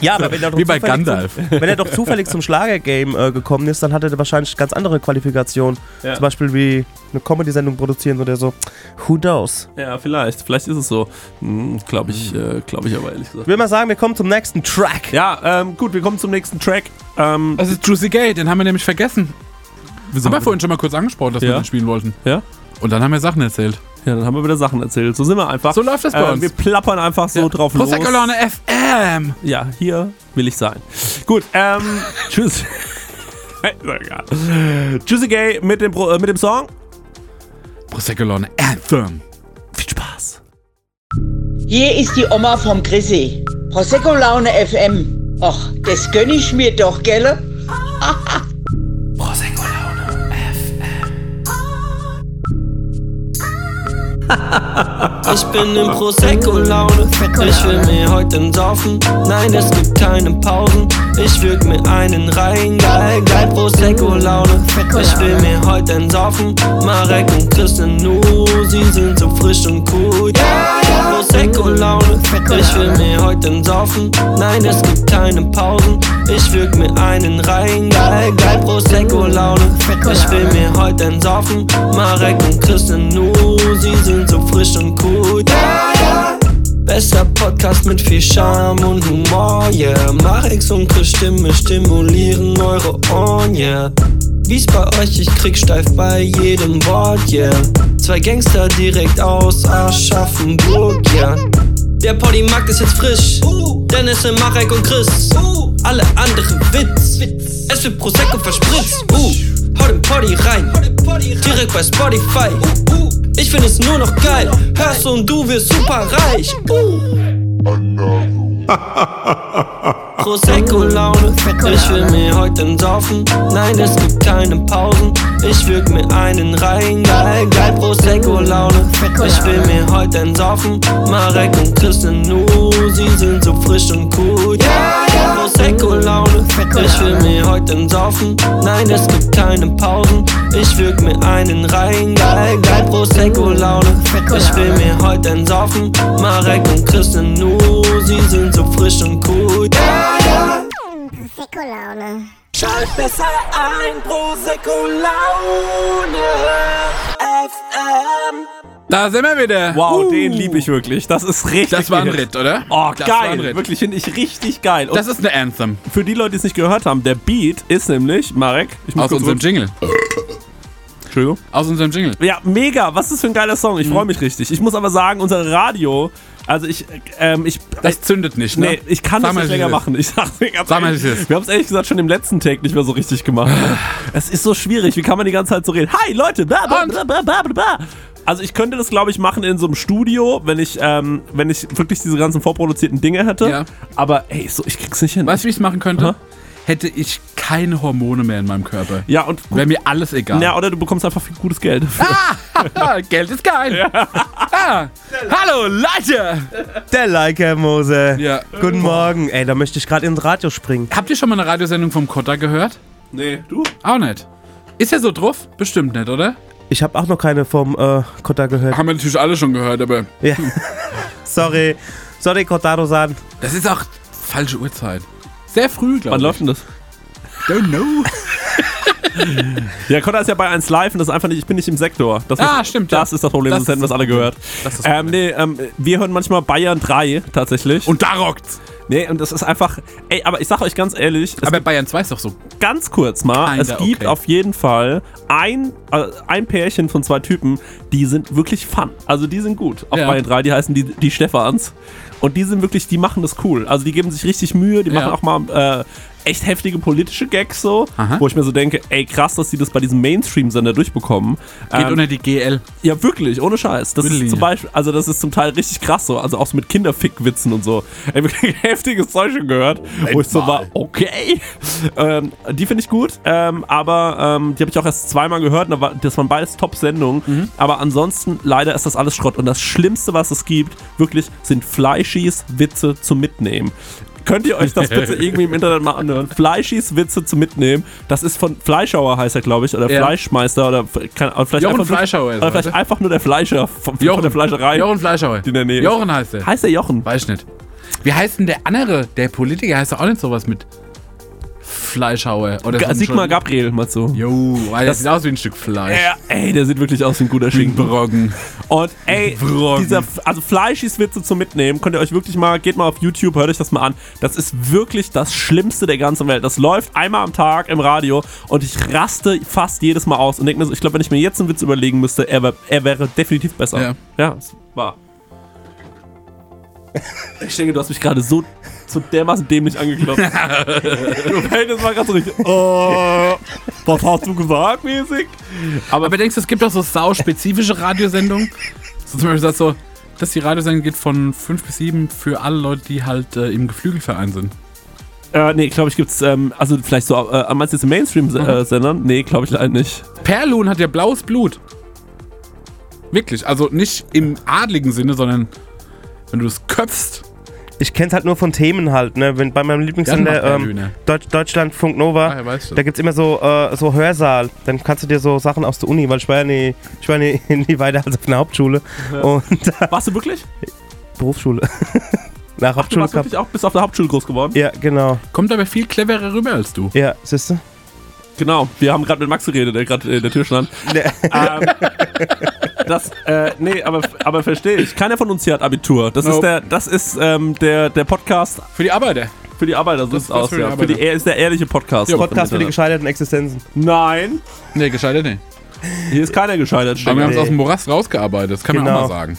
Ja, aber wenn er doch Wie bei zufällig Gandalf. Zum, wenn er doch zufällig zum Schlagergame äh, gekommen ist, dann hat er wahrscheinlich ganz andere Qualifikationen. Ja. Zum Beispiel wie eine Comedy-Sendung produzieren oder so. Who knows? Ja, vielleicht. Vielleicht ist es so. Hm, glaube ich, äh, glaube ich aber ehrlich gesagt. Ich will mal sagen, wir kommen zum nächsten Track. Ja, ähm, gut, wir kommen zum nächsten Track. Ähm, Das ist Juicy Gay, den haben wir nämlich vergessen. Wir haben ja vorhin schon mal kurz angesprochen, dass wir Ja. den spielen wollten. Ja. Und dann haben wir Sachen erzählt. ja, dann haben wir wieder Sachen erzählt. So sind wir einfach. So läuft das bei äh, uns. Wir plappern einfach so Ja. drauf los. Prosecco Laune FM. Ja, hier will ich sein. Gut, ähm, tschüss. Tschüssi Gay mit dem, Pro, äh, mit dem Song. Prosecco Laune Anthem. Viel Spaß. Hier ist die Oma vom Chrissy. Prosecco Laune FM. Och, das gönn ich mir doch, gell? Ich bin in Prosecco-Laune, ich will mir heute saufen. Nein, es gibt keine Pausen, ich würg mir einen rein. Geil, geil, Prosecco-Laune, ich will mir heute saufen. Marek und Christian Nu, sie sind so frisch und cool. Ja, ja, Prosecco-Laune, ich will mir heute saufen. Nein, es gibt keine Pausen, ich würg mir einen rein. Geil, geil, Prosecco-Laune, ich will mir heute saufen. Marek und Christian Nu, sie sind so frisch und cool. Ja, ja. Besser Podcast mit viel Charme und Humor, yeah. Marex und Chris Stimme stimulieren eure Ohren, yeah. Wie's bei euch, ich krieg steif bei jedem Wort, yeah. Zwei Gangster direkt aus Aschaffenburg, yeah. Der Polymarkt ist jetzt frisch. Dennis, Marek und Chris. Alle anderen Witz. Es wird Prosecco verspritzt. Uh, hau den Poddy rein. Direkt bei Spotify. Ich find es nur noch geil. Hörst und du wirst super reich. Prosecco-Laune, ich will mir heute saufen. Nein, es gibt keine Pausen. Ich würg mir einen rein. Geil, geil, Prosecco-Laune. Ich will mir heute saufen. Marek und Christian Nu, sie sind so frisch und cool. Ja, ja, Prosecco-Laune. Ich will mir heute einen saufen. Nein, es gibt keine Pausen. Ich würg mir einen rein. Geil, geil, Prosecco-Laune. Ich will mir heute einen saufen. Marek und Christian Nu, sie sind so frisch und cool. Ja, ja. Prosecco-Laune. Schalt besser ein, Prosecco Laune FM. Da sind wir wieder. Wow, Uh. den liebe ich wirklich. Das ist richtig. Das war ein. Ritt, oder? Oh, Das war ein geil. Ritt. Wirklich, finde ich richtig geil. Und Das ist eine Anthem. für die Leute, die es nicht gehört haben, der Beat ist nämlich, Marek, ich muss Aus unserem Jingle. Entschuldigung. Aus unserem Jingle. Ja, mega. Was ist für ein geiler Song? Mhm. Ich freue mich richtig. Ich muss aber sagen, unser Radio, also ich, ähm, ich, Das zündet nicht, ne? Nee, ich kann Sag das nicht länger machen. Ich sag's dir ganz Sag mal, ehrlich. Wir haben es ehrlich gesagt schon im letzten Take nicht mehr so richtig gemacht. es ist so schwierig. Wie kann man die ganze Zeit so reden? Hi Leute! Bla, bla, bla, bla, bla, bla. Also ich könnte das, glaube ich, machen in so einem Studio, wenn ich, ähm, wenn ich wirklich diese ganzen vorproduzierten Dinge hätte. Ja. Aber ey, so, ich krieg's nicht hin. Weißt du, wie ich es machen könnte? Aha. Hätte ich keine Hormone mehr in meinem Körper. Ja, und Wäre mir alles egal. ja, oder du bekommst einfach viel gutes Geld dafür. Ah, Geld ist geil. Ah, hallo, Leute. Der Leica Mose. Ja. Guten Morgen. Ey, da möchte ich gerade ins Radio springen. Habt ihr schon mal eine Radiosendung vom Kotter gehört? Nee, du? Auch nicht. Ist er so drauf? Bestimmt nicht, oder? Ich habe auch noch keine vom äh, Kotta gehört. Haben wir natürlich alle schon gehört, aber Ja. Sorry. Sorry, Kotaro-san. das ist auch falsche Uhrzeit. Sehr früh, glaube Wann ich. läuft denn das? Don't know. Ja, Conor ist ja bei 1 Live und das ist einfach nicht, ich bin nicht im Sektor. Das Ah, ist, stimmt, Das ja. ist das Problem, Das das, hätten wir alle gehört. Das ist das ähm, nee, ähm, wir hören manchmal Bayern 3 tatsächlich. Und da rockt's. Nee, und das ist einfach, ey, aber ich sag euch ganz ehrlich, Aber Bayern 2 ist doch so. ganz kurz mal, Kinda es gibt okay. auf jeden Fall ein, äh, ein Pärchen von zwei Typen, die sind wirklich fun. Also die sind gut auf Ja. Bayern 3, die heißen die, die Stefans. Und die sind wirklich, die machen das cool. Also die geben sich richtig Mühe, die Ja. machen auch mal äh, echt heftige politische Gags so, Aha. wo ich mir so denke, ey krass, dass die das bei diesem Mainstream-Sender durchbekommen. Geht Ähm, unter die GL. ja, wirklich, ohne Scheiß. Das ist Mittellinie. zum Beispiel, also das ist zum Teil richtig krass so, also auch so mit Kinderfick-Witzen und so. Ey, wirklich heftiges Zeug schon gehört, wo ich so war, okay. Ähm, die finde ich gut, ähm, aber ähm, die habe ich auch erst zweimal gehört, das waren beides Top-Sendungen. Mhm. Aber ansonsten, leider ist das alles Schrott. Und das Schlimmste, was es gibt, wirklich, sind Fleischis Witze zum Mitnehmen. Könnt ihr euch das bitte irgendwie im Internet mal anhören? Fleischis Witze zum Mitnehmen. Das ist von Fleischhauer heißt er, glaube ich, oder Ja. Fleischmeister oder kann, oder vielleicht Jochen einfach nur- Fleischhauer ist Oder er, vielleicht einfach nur der Fleischer von, von Jochen. der Fleischerei. Jochen Fleischhauer. in der Nähe. Jochen heißt er. Heißt der Jochen? Weiß ich nicht. Wie heißt denn der andere? Der Politiker heißt doch auch nicht sowas mit Fleischhauer. Oder Ga- Sigmar Gabriel, mal so. Jo, weil das Das- sieht aus wie ein Stück Fleisch. Ja, ey, der sieht wirklich aus wie ein guter Schinken. Broggen. Und ey, Brocken. dieser, also Fleischis Witze zum Mitnehmen, könnt ihr euch wirklich mal, geht mal auf YouTube, hört euch das mal an. Das ist wirklich das Schlimmste der ganzen Welt. Das läuft einmal am Tag im Radio und ich raste fast jedes Mal aus und denke mir so, ich glaube, wenn ich mir jetzt einen Witz überlegen müsste, er, wär, er wäre definitiv besser. Ja. ja es war. Ich denke, du hast mich gerade so, so dermaßen dämlich angeklopft. du fällst mal gerade so richtig, oh, was hast du gesagt, mäßig? Aber, Aber denkst du, es gibt auch so sau-spezifische Radiosendungen? So zum Beispiel sagst du, dass die Radiosendung geht von 5 bis 7 für alle Leute, die halt äh, im Geflügelverein sind. Äh, nee, glaube ich, gibt's, ähm, also vielleicht so, äh, meinst du jetzt Mainstream-Sendern? nee, glaube ich leider nicht. Perlun hat ja blaues Blut. Wirklich, also nicht im adligen Sinne, sondern wenn du es köpfst. Ich kenn's halt nur von Themen halt, ne? Wenn bei meinem Lieblingssender ähm. Deutsch, Deutschlandfunk Nova, Ah, ja, weißt du. da gibt's immer so, äh, so Hörsaal. Dann kannst du dir so Sachen aus der Uni, weil ich war ja nie, ich war nie, nie weiter als auf einer Hauptschule. Und da, Warst du wirklich? Berufsschule. Nach Ach, du Hauptschule warst gehabt. wirklich auch bis auf der Hauptschule groß geworden? Ja, genau. Kommt aber viel cleverer rüber als du. Ja, siehst du? Genau, wir haben gerade mit Max geredet, der gerade in der Tür stand. ähm, das, äh, nee, aber, aber verstehe ich. Keiner von uns hier hat Abitur. Das ist Nope. der, das ist ähm, der, der Podcast Für die Arbeiter. für die Arbeiter, so Das ist ist was aus, für die ja. Für die, er ist der ehrliche Podcast. Ja, Podcast für die gescheiterten Existenzen. Nein, Nee, gescheitert nicht. hier ist keiner gescheitert. Aber wir haben es Nee. aus dem Morast rausgearbeitet, das kann man Genau. auch mal sagen.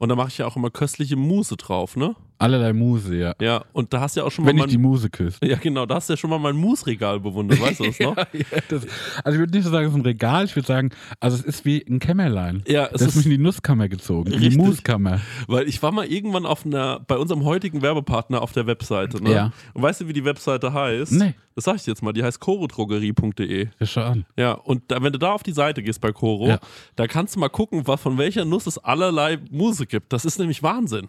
Und da mache ich ja auch immer köstliche Mousse drauf, ne? Allerlei Muse, ja. Ja, und da hast du ja auch schon mal Wenn ich mein, die Muse küsse. Ja, genau, da hast du ja schon mal mein Mousse-Regal bewundert, weißt du das noch? Ja, das, also ich würde nicht so sagen, es ist ein Regal, ich würde sagen, also es ist wie ein Kämmerlein. Ja, es das ist mich in die Nusskammer gezogen, in die Richtig. Muskammer. Weil ich war mal irgendwann auf einer, bei unserem heutigen Werbepartner auf der Webseite, ne? Ja. Und weißt du, wie die Webseite heißt? Nee. Das sag ich jetzt mal, die heißt chorodrogerie.de. Ja, schau an. Ja, und da, wenn du da auf die Seite gehst bei Coro, Ja. da kannst du mal gucken, was, von welcher Nuss es allerlei Muse gibt. Das ist nämlich Wahnsinn.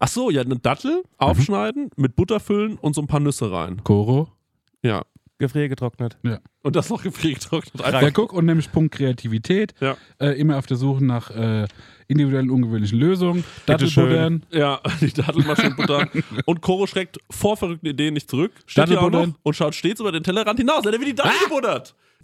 Ach so, ja, eine Dattel aufschneiden, mit Butter füllen und so ein paar Nüsse rein. Koro. Ja. Gefriergetrocknet. Und das noch gefriergetrocknet. Ja, Einfach. guck, und nämlich Punkt Kreativität. Ja. Äh, immer auf der Suche nach äh, individuellen, ungewöhnlichen Lösungen. Dattelbuddern. Ja, die Dattelmaschinenbutter. und Koro schreckt vor verrückten Ideen nicht zurück. Steht hier auch noch und schaut stets über den Tellerrand hinaus. Er hat wie die Dattel gebuddert.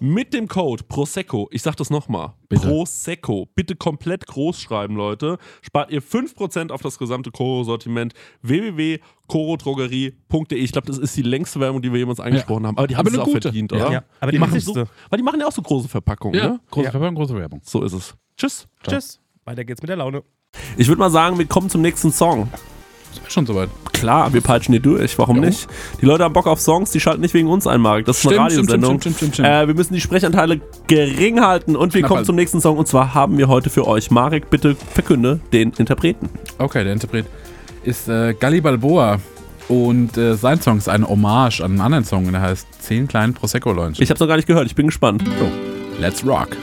mit dem Code Prosecco, ich sag das nochmal. Prosecco, bitte komplett groß schreiben, Leute, spart ihr 5% auf das gesamte Koro-Sortiment www.korodrogerie.de. Ich glaube, das ist die längste Werbung, die wir jemals angesprochen haben, aber die haben Aber es auch gute. verdient, Ja. oder? Ja, aber die machen wichtigste. so, weil die machen ja auch so große Verpackungen, Ja, ne? große Ja. Verpackung, große Werbung. So ist es. Tschüss. Tschüss. Weiter geht's mit der Laune. Ich würde mal sagen, wir kommen zum nächsten Song. Ist schon soweit. Klar, wir peitschen hier durch. Warum Jo. nicht? Die Leute haben Bock auf Songs, die schalten nicht wegen uns ein, Marek. Das ist eine Stimmt, stimmt, Radiosendung. stimmt, stimmt. Äh, wir müssen die Sprechanteile gering halten und wir Knapp kommen halten. zum nächsten Song. Und zwar haben wir heute für euch, Marek, bitte verkünde den Interpreten. Okay, der Interpret ist äh, Galli Balboa. Und äh, sein Song ist eine Hommage an einen anderen Song, der heißt 10 kleinen Prosecco-Leunchen. Ich habe noch gar nicht gehört, ich bin gespannt. So, let's rock.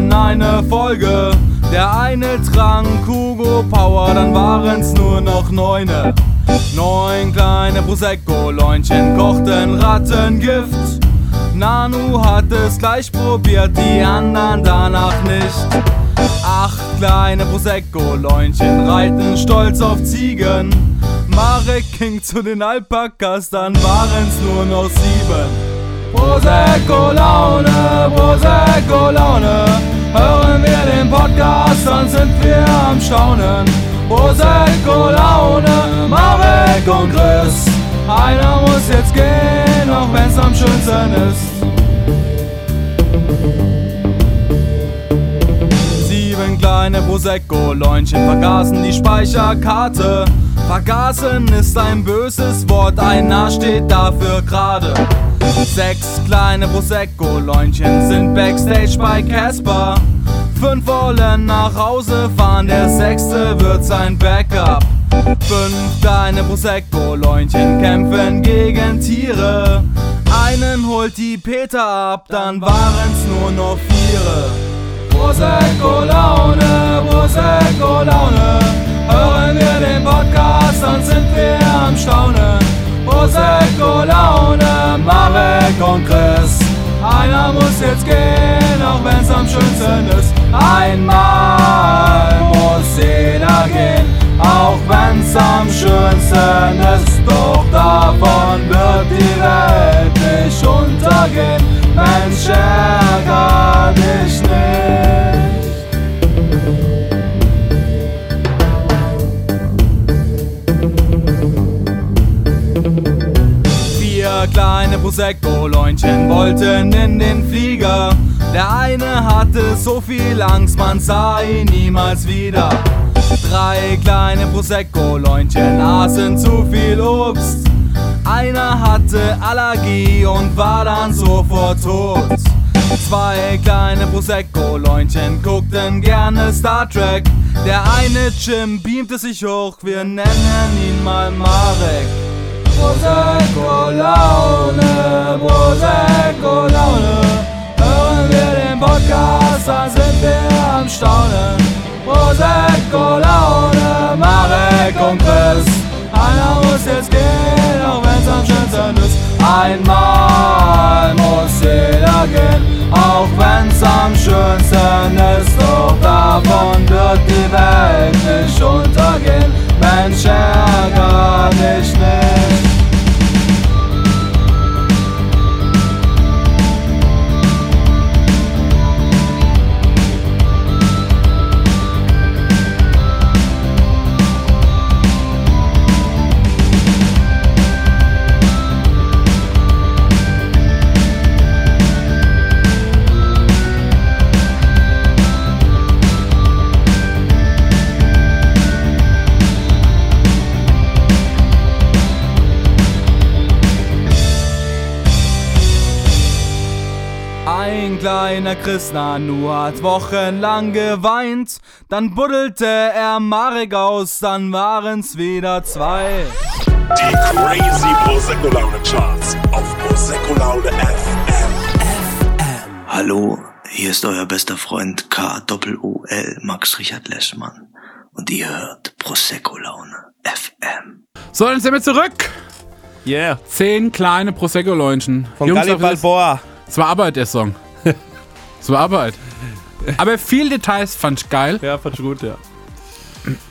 Machten eine Folge. Der eine trank Hugo Power, dann waren's nur noch neune. Neun kleine Prosecco-Leunchen kochten Rattengift. Nanu hat es gleich probiert, die anderen danach nicht. Acht kleine Prosecco-Leunchen reiten stolz auf Ziegen. Marek ging zu den Alpakas, dann waren's nur noch sieben. Prosecco Laune, Prosecco Laune. Hören wir den Podcast, dann sind wir am Staunen. Prosecco Laune, Marek und Chris. Einer muss jetzt gehen, auch wenn's am schönsten ist. Sieben kleine Prosecco-Leunchen vergaßen die Speicherkarte. Vergaßen ist ein böses Wort, einer steht dafür gerade. Sechs kleine Prosecco-Leunchen sind backstage bei Casper. Fünf wollen nach Hause fahren, der sechste wird sein Backup. Fünf kleine Prosecco-Leunchen kämpfen gegen Tiere. Einen holt die Peter ab, dann waren's nur noch viere. Prosecco Laune, Prosecco Laune. Hören wir den Podcast, dann sind wir am Staunen. Prosecco Laune, Marek und Chris. Einer muss jetzt gehen, auch wenn's am schönsten ist. Einmal muss jeder gehen, auch wenn's am schönsten ist. Doch davon wird die Welt nicht untergehen. Mensch, ärger dich nicht. Kleine Prosecco-Leunchen wollten in den Flieger. Der eine hatte so viel Angst, man sah ihn niemals wieder. Drei kleine Prosecco-Leunchen aßen zu viel Obst. Einer hatte Allergie und war dann sofort tot. Zwei kleine Prosecco-Leunchen guckten gerne Star Trek. Der eine Jim beamte sich hoch, wir nennen ihn mal Marek. Prosecco Laune, Prosecco Laune. Hören wir den Podcast, dann sind wir am Staunen. Prosecco Laune, Marek und Chris. Einer muss jetzt gehen, auch wenn's am schönsten ist. Einmal muss jeder gehen, auch wenn's am schönsten ist. Doch davon wird die Welt nicht untergehen. Mensch, ärger dich nicht. Chris Nanu hat wochenlang geweint. Dann buddelte er Marek aus, dann waren's wieder zwei. Die Crazy Prosecco Laune Charts auf Prosecco Laune FM. Hallo, hier ist euer bester Freund K-O-O-L Max Richard Leschmann und ihr hört Prosecco Laune FM. So, dann sind wir zurück. Yeah. Zehn kleine Prosecco-Leunchen. Von Galli Balboa. Es war Arbeit, der Song. War Arbeit. Aber viel Details fand ich geil. Ja, fand ich gut, ja.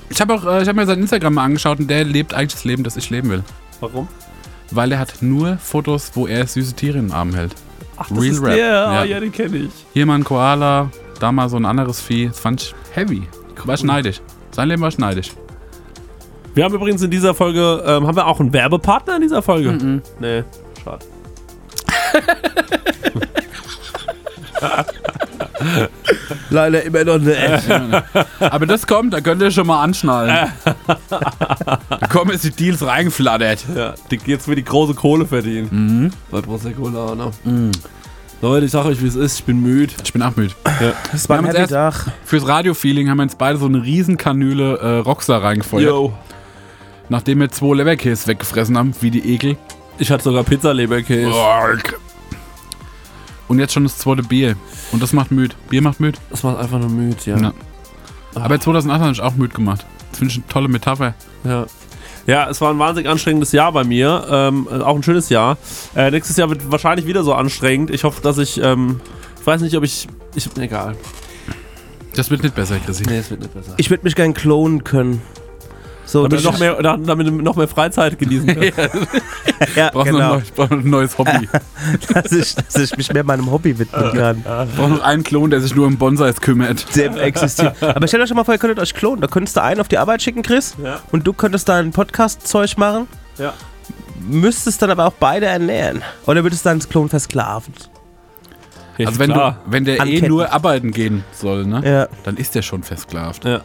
Ich habe auch, äh, ich habe mir sein Instagram mal angeschaut und der lebt eigentlich das Leben, das ich leben will. Warum? Weil er hat nur Fotos, wo er süße Tiere im Arm hält. Ach, das ist der. Ja, ja den kenne ich. Hier mal ein Koala, da mal so ein anderes Vieh. Das fand ich heavy. War schneidig. Sein Leben war schneidig. Wir haben übrigens in dieser Folge, ähm, haben wir auch einen Werbepartner in dieser Folge? Mhm. Nee, schade. Leider immer noch eine Aber das kommt, da könnt ihr schon mal anschnallen. da kommen jetzt die Deals reingeflattert. Ja, die, jetzt wird die große Kohle verdienen. Mhm. Bei Prosecco Laune. Leute, ich sag euch, wie es ist. Ich bin müde. Ich bin auch müde. Ja. Das war ein Happy Tag. Fürs Radio-Feeling haben wir uns beide so eine riesen Kanüle äh, Rockstar reingefeuert. Yo. Nachdem wir zwei Leberkäse weggefressen haben, wie die Ekel. Ich hatte sogar Pizza-Leberkäse. Und jetzt schon das zweite Bier. Und das macht müde. Bier macht müde. Das macht einfach nur müde, ja. Ja. Aber 2008 habe ich auch müde gemacht. Das finde ich eine tolle Metapher. Ja. Ja, es war ein wahnsinnig anstrengendes Jahr bei mir. Ähm, auch ein schönes Jahr. Äh, nächstes Jahr wird wahrscheinlich wieder so anstrengend. Ich hoffe, dass ich. Ähm, ich weiß nicht, ob ich. ich egal. Das wird nicht besser, Chrissy. Nee, es wird nicht besser. Ich würde mich gern klonen können. So, damit, noch mehr, da- damit du noch mehr Freizeit genießen kannst. ja, Brauchst noch genau. ein neues, brauchst noch ein neues Hobby. dass, ich, dass ich mich mehr meinem Hobby widmen kann. Brauchst noch einen Klon, der sich nur um Bonsais kümmert. Dem existiert. Aber stellt euch schon mal vor, ihr könntet euch klonen. Da könntest du einen auf die Arbeit schicken, Chris. Ja. Und du könntest da ein Podcast-Zeug machen. Ja. Müsstest dann aber auch beide ernähren. Oder würdest du dann das Klon versklaven? Also wenn, du, wenn der eh Anketten. nur arbeiten gehen soll, ne? Ja. Dann ist der schon versklavt. Ja.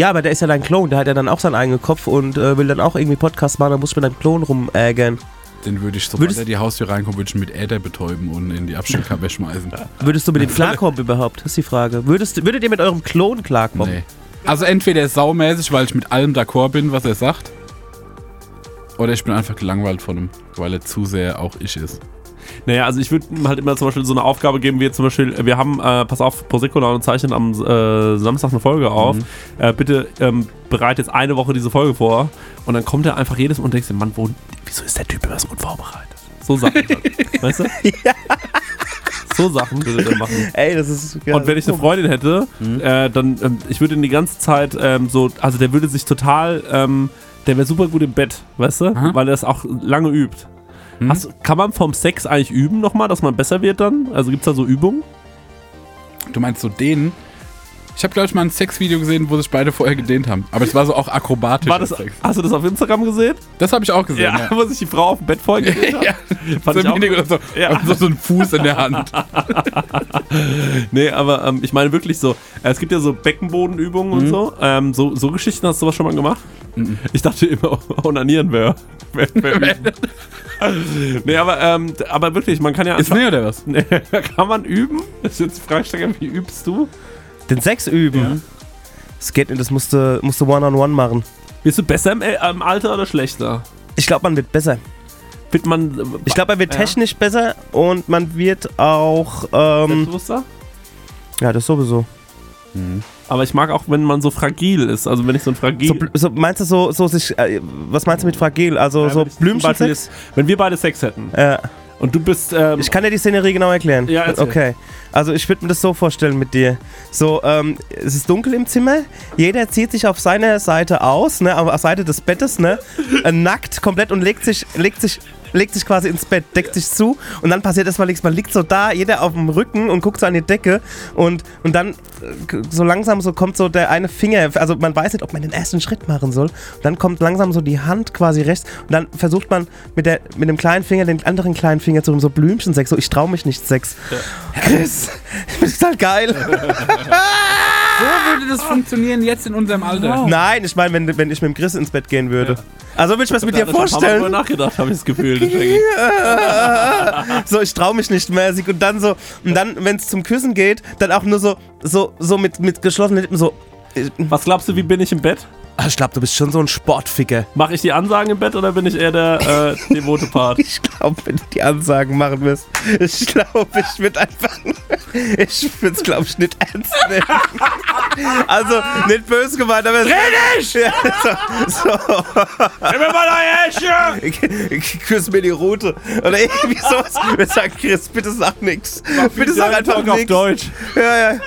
Ja, aber der ist ja dein Klon. Der hat ja dann auch seinen eigenen Kopf und äh, will dann auch irgendwie Podcast machen. Da muss ich mit deinem Klon rumärgern. Den würde ich, sobald Würdest- er die Haustür reinkommt, würde ich mit Äther betäuben und in die Abstellkammer schmeißen. Würdest du mit dem klarkommen überhaupt? Das ist die Frage. Würdest, würdet ihr mit eurem Klon klarkommen? Nee. Also entweder saumäßig, weil ich mit allem d'accord bin, was er sagt. Oder ich bin einfach gelangweilt von ihm, weil er zu sehr auch ich ist. Naja, also ich würde ihm halt immer zum Beispiel so eine Aufgabe geben, wie jetzt zum Beispiel, wir haben, äh, pass auf, Prosecco Laune zeichnen am äh, Samstag eine Folge auf. Mhm. Äh, bitte ähm, bereite jetzt eine Woche diese Folge vor. Und dann kommt er einfach jedes Mal und denkst dir, Mann, wo, wieso ist der Typ immer so unvorbereitet? So Sachen halt. weißt du? So Sachen würde er machen. Ey, das ist. Ja, Und wenn ich eine Freundin hätte, äh, dann, ähm, ich würde ihn die ganze Zeit ähm, so, also der würde sich total, ähm, der wäre super gut im Bett, weißt du? Aha. Weil er es auch lange übt. Hm? Hast, kann man vom Sex eigentlich üben nochmal, dass man besser wird dann? Also gibt es da so Übungen? Du meinst so dehnen? Ich habe, glaube ich, mal ein Sexvideo gesehen, wo sich beide vorher gedehnt haben. Aber es war so auch akrobatisch. War das, hast du das auf Instagram gesehen? Das habe ich auch gesehen. Ja, wo sich die Frau auf dem Bett vorher gedreht hat? ja. Fand so, ich auch wenig oder so, Ja. so, so ein Fuß in der Hand. Nee, aber ähm, ich meine wirklich so, es gibt ja so Beckenbodenübungen und Mhm. so. Ähm, so. So Geschichten hast du was schon mal gemacht? Mhm. Ich dachte immer, onanieren wäre. Wär, wär nee, aber, ähm, aber wirklich, man kann ja Ist nee oder was? Nee, kann man üben? Das ist jetzt die Fragestelle, wie übst du? Den Sex üben. Das geht nicht, das musst du, musst du One-on-One machen. Bist du besser im, äh, im Alter oder schlechter? Ich glaube, man wird besser. Wird man. äh, Ich glaube, man wird Ja. technisch besser und man wird auch. Ähm, Selbstbewusster? ja, das sowieso. Aber ich mag auch, wenn man so fragil ist. Also wenn ich so ein fragil. So, so, meinst du so, so sich. Äh, was meinst du mit fragil? Also Ja, so jetzt- Wenn wir beide Sex hätten Ja. Und du bist. Ähm, Ich kann dir die Szenerie genau erklären. Ja, erzähl. Okay. Also ich würde mir das so vorstellen mit dir. So, ähm, es ist dunkel im Zimmer. Jeder zieht sich auf seiner Seite aus, ne, auf der Seite des Bettes, ne, äh, nackt komplett und legt sich, legt sich, legt sich quasi ins Bett, deckt sich zu und dann passiert erstmal nichts. Man liegt so da, jeder auf dem Rücken und guckt so an die Decke und, und dann äh, so langsam so kommt so der eine Finger, also man weiß nicht, ob man den ersten Schritt machen soll. Und dann kommt langsam so die Hand quasi rechts und dann versucht man mit, der, mit dem kleinen Finger den anderen kleinen Finger zu so Blümchensex, so ich trau mich nicht Sex. Chris, das ist halt geil. So würde das funktionieren jetzt in unserem Alter. Nein, ich meine, wenn, wenn ich mit dem Chris ins Bett gehen würde. Also will ich mir das mit dir vorstellen. nachgedacht, habe ich das Gefühl. so, ich traue mich nicht mäßig und dann so, und dann, wenn es zum Küssen geht, dann auch nur so, so, so mit, mit geschlossenen Lippen so. Was glaubst du, wie bin ich im Bett? Ah, Ich glaube, du bist schon so ein Sportficker. Mache ich die Ansagen im Bett oder bin ich eher der äh, devote Part? Ich glaube, wenn du die Ansagen machen wirst, ich glaube, ich würde einfach, ich würde es, glaube ich, nicht ernst nehmen. Also, nicht böse gemeint, aber... Dreh Ja, so, so. Gib mir mal deine Häschen! Ich küsse mir die Route. Oder irgendwie sowas. Wir sagen, Chris, bitte sag nix. Bitte sag einfach Talk auf. Deutsch. Ja, ja.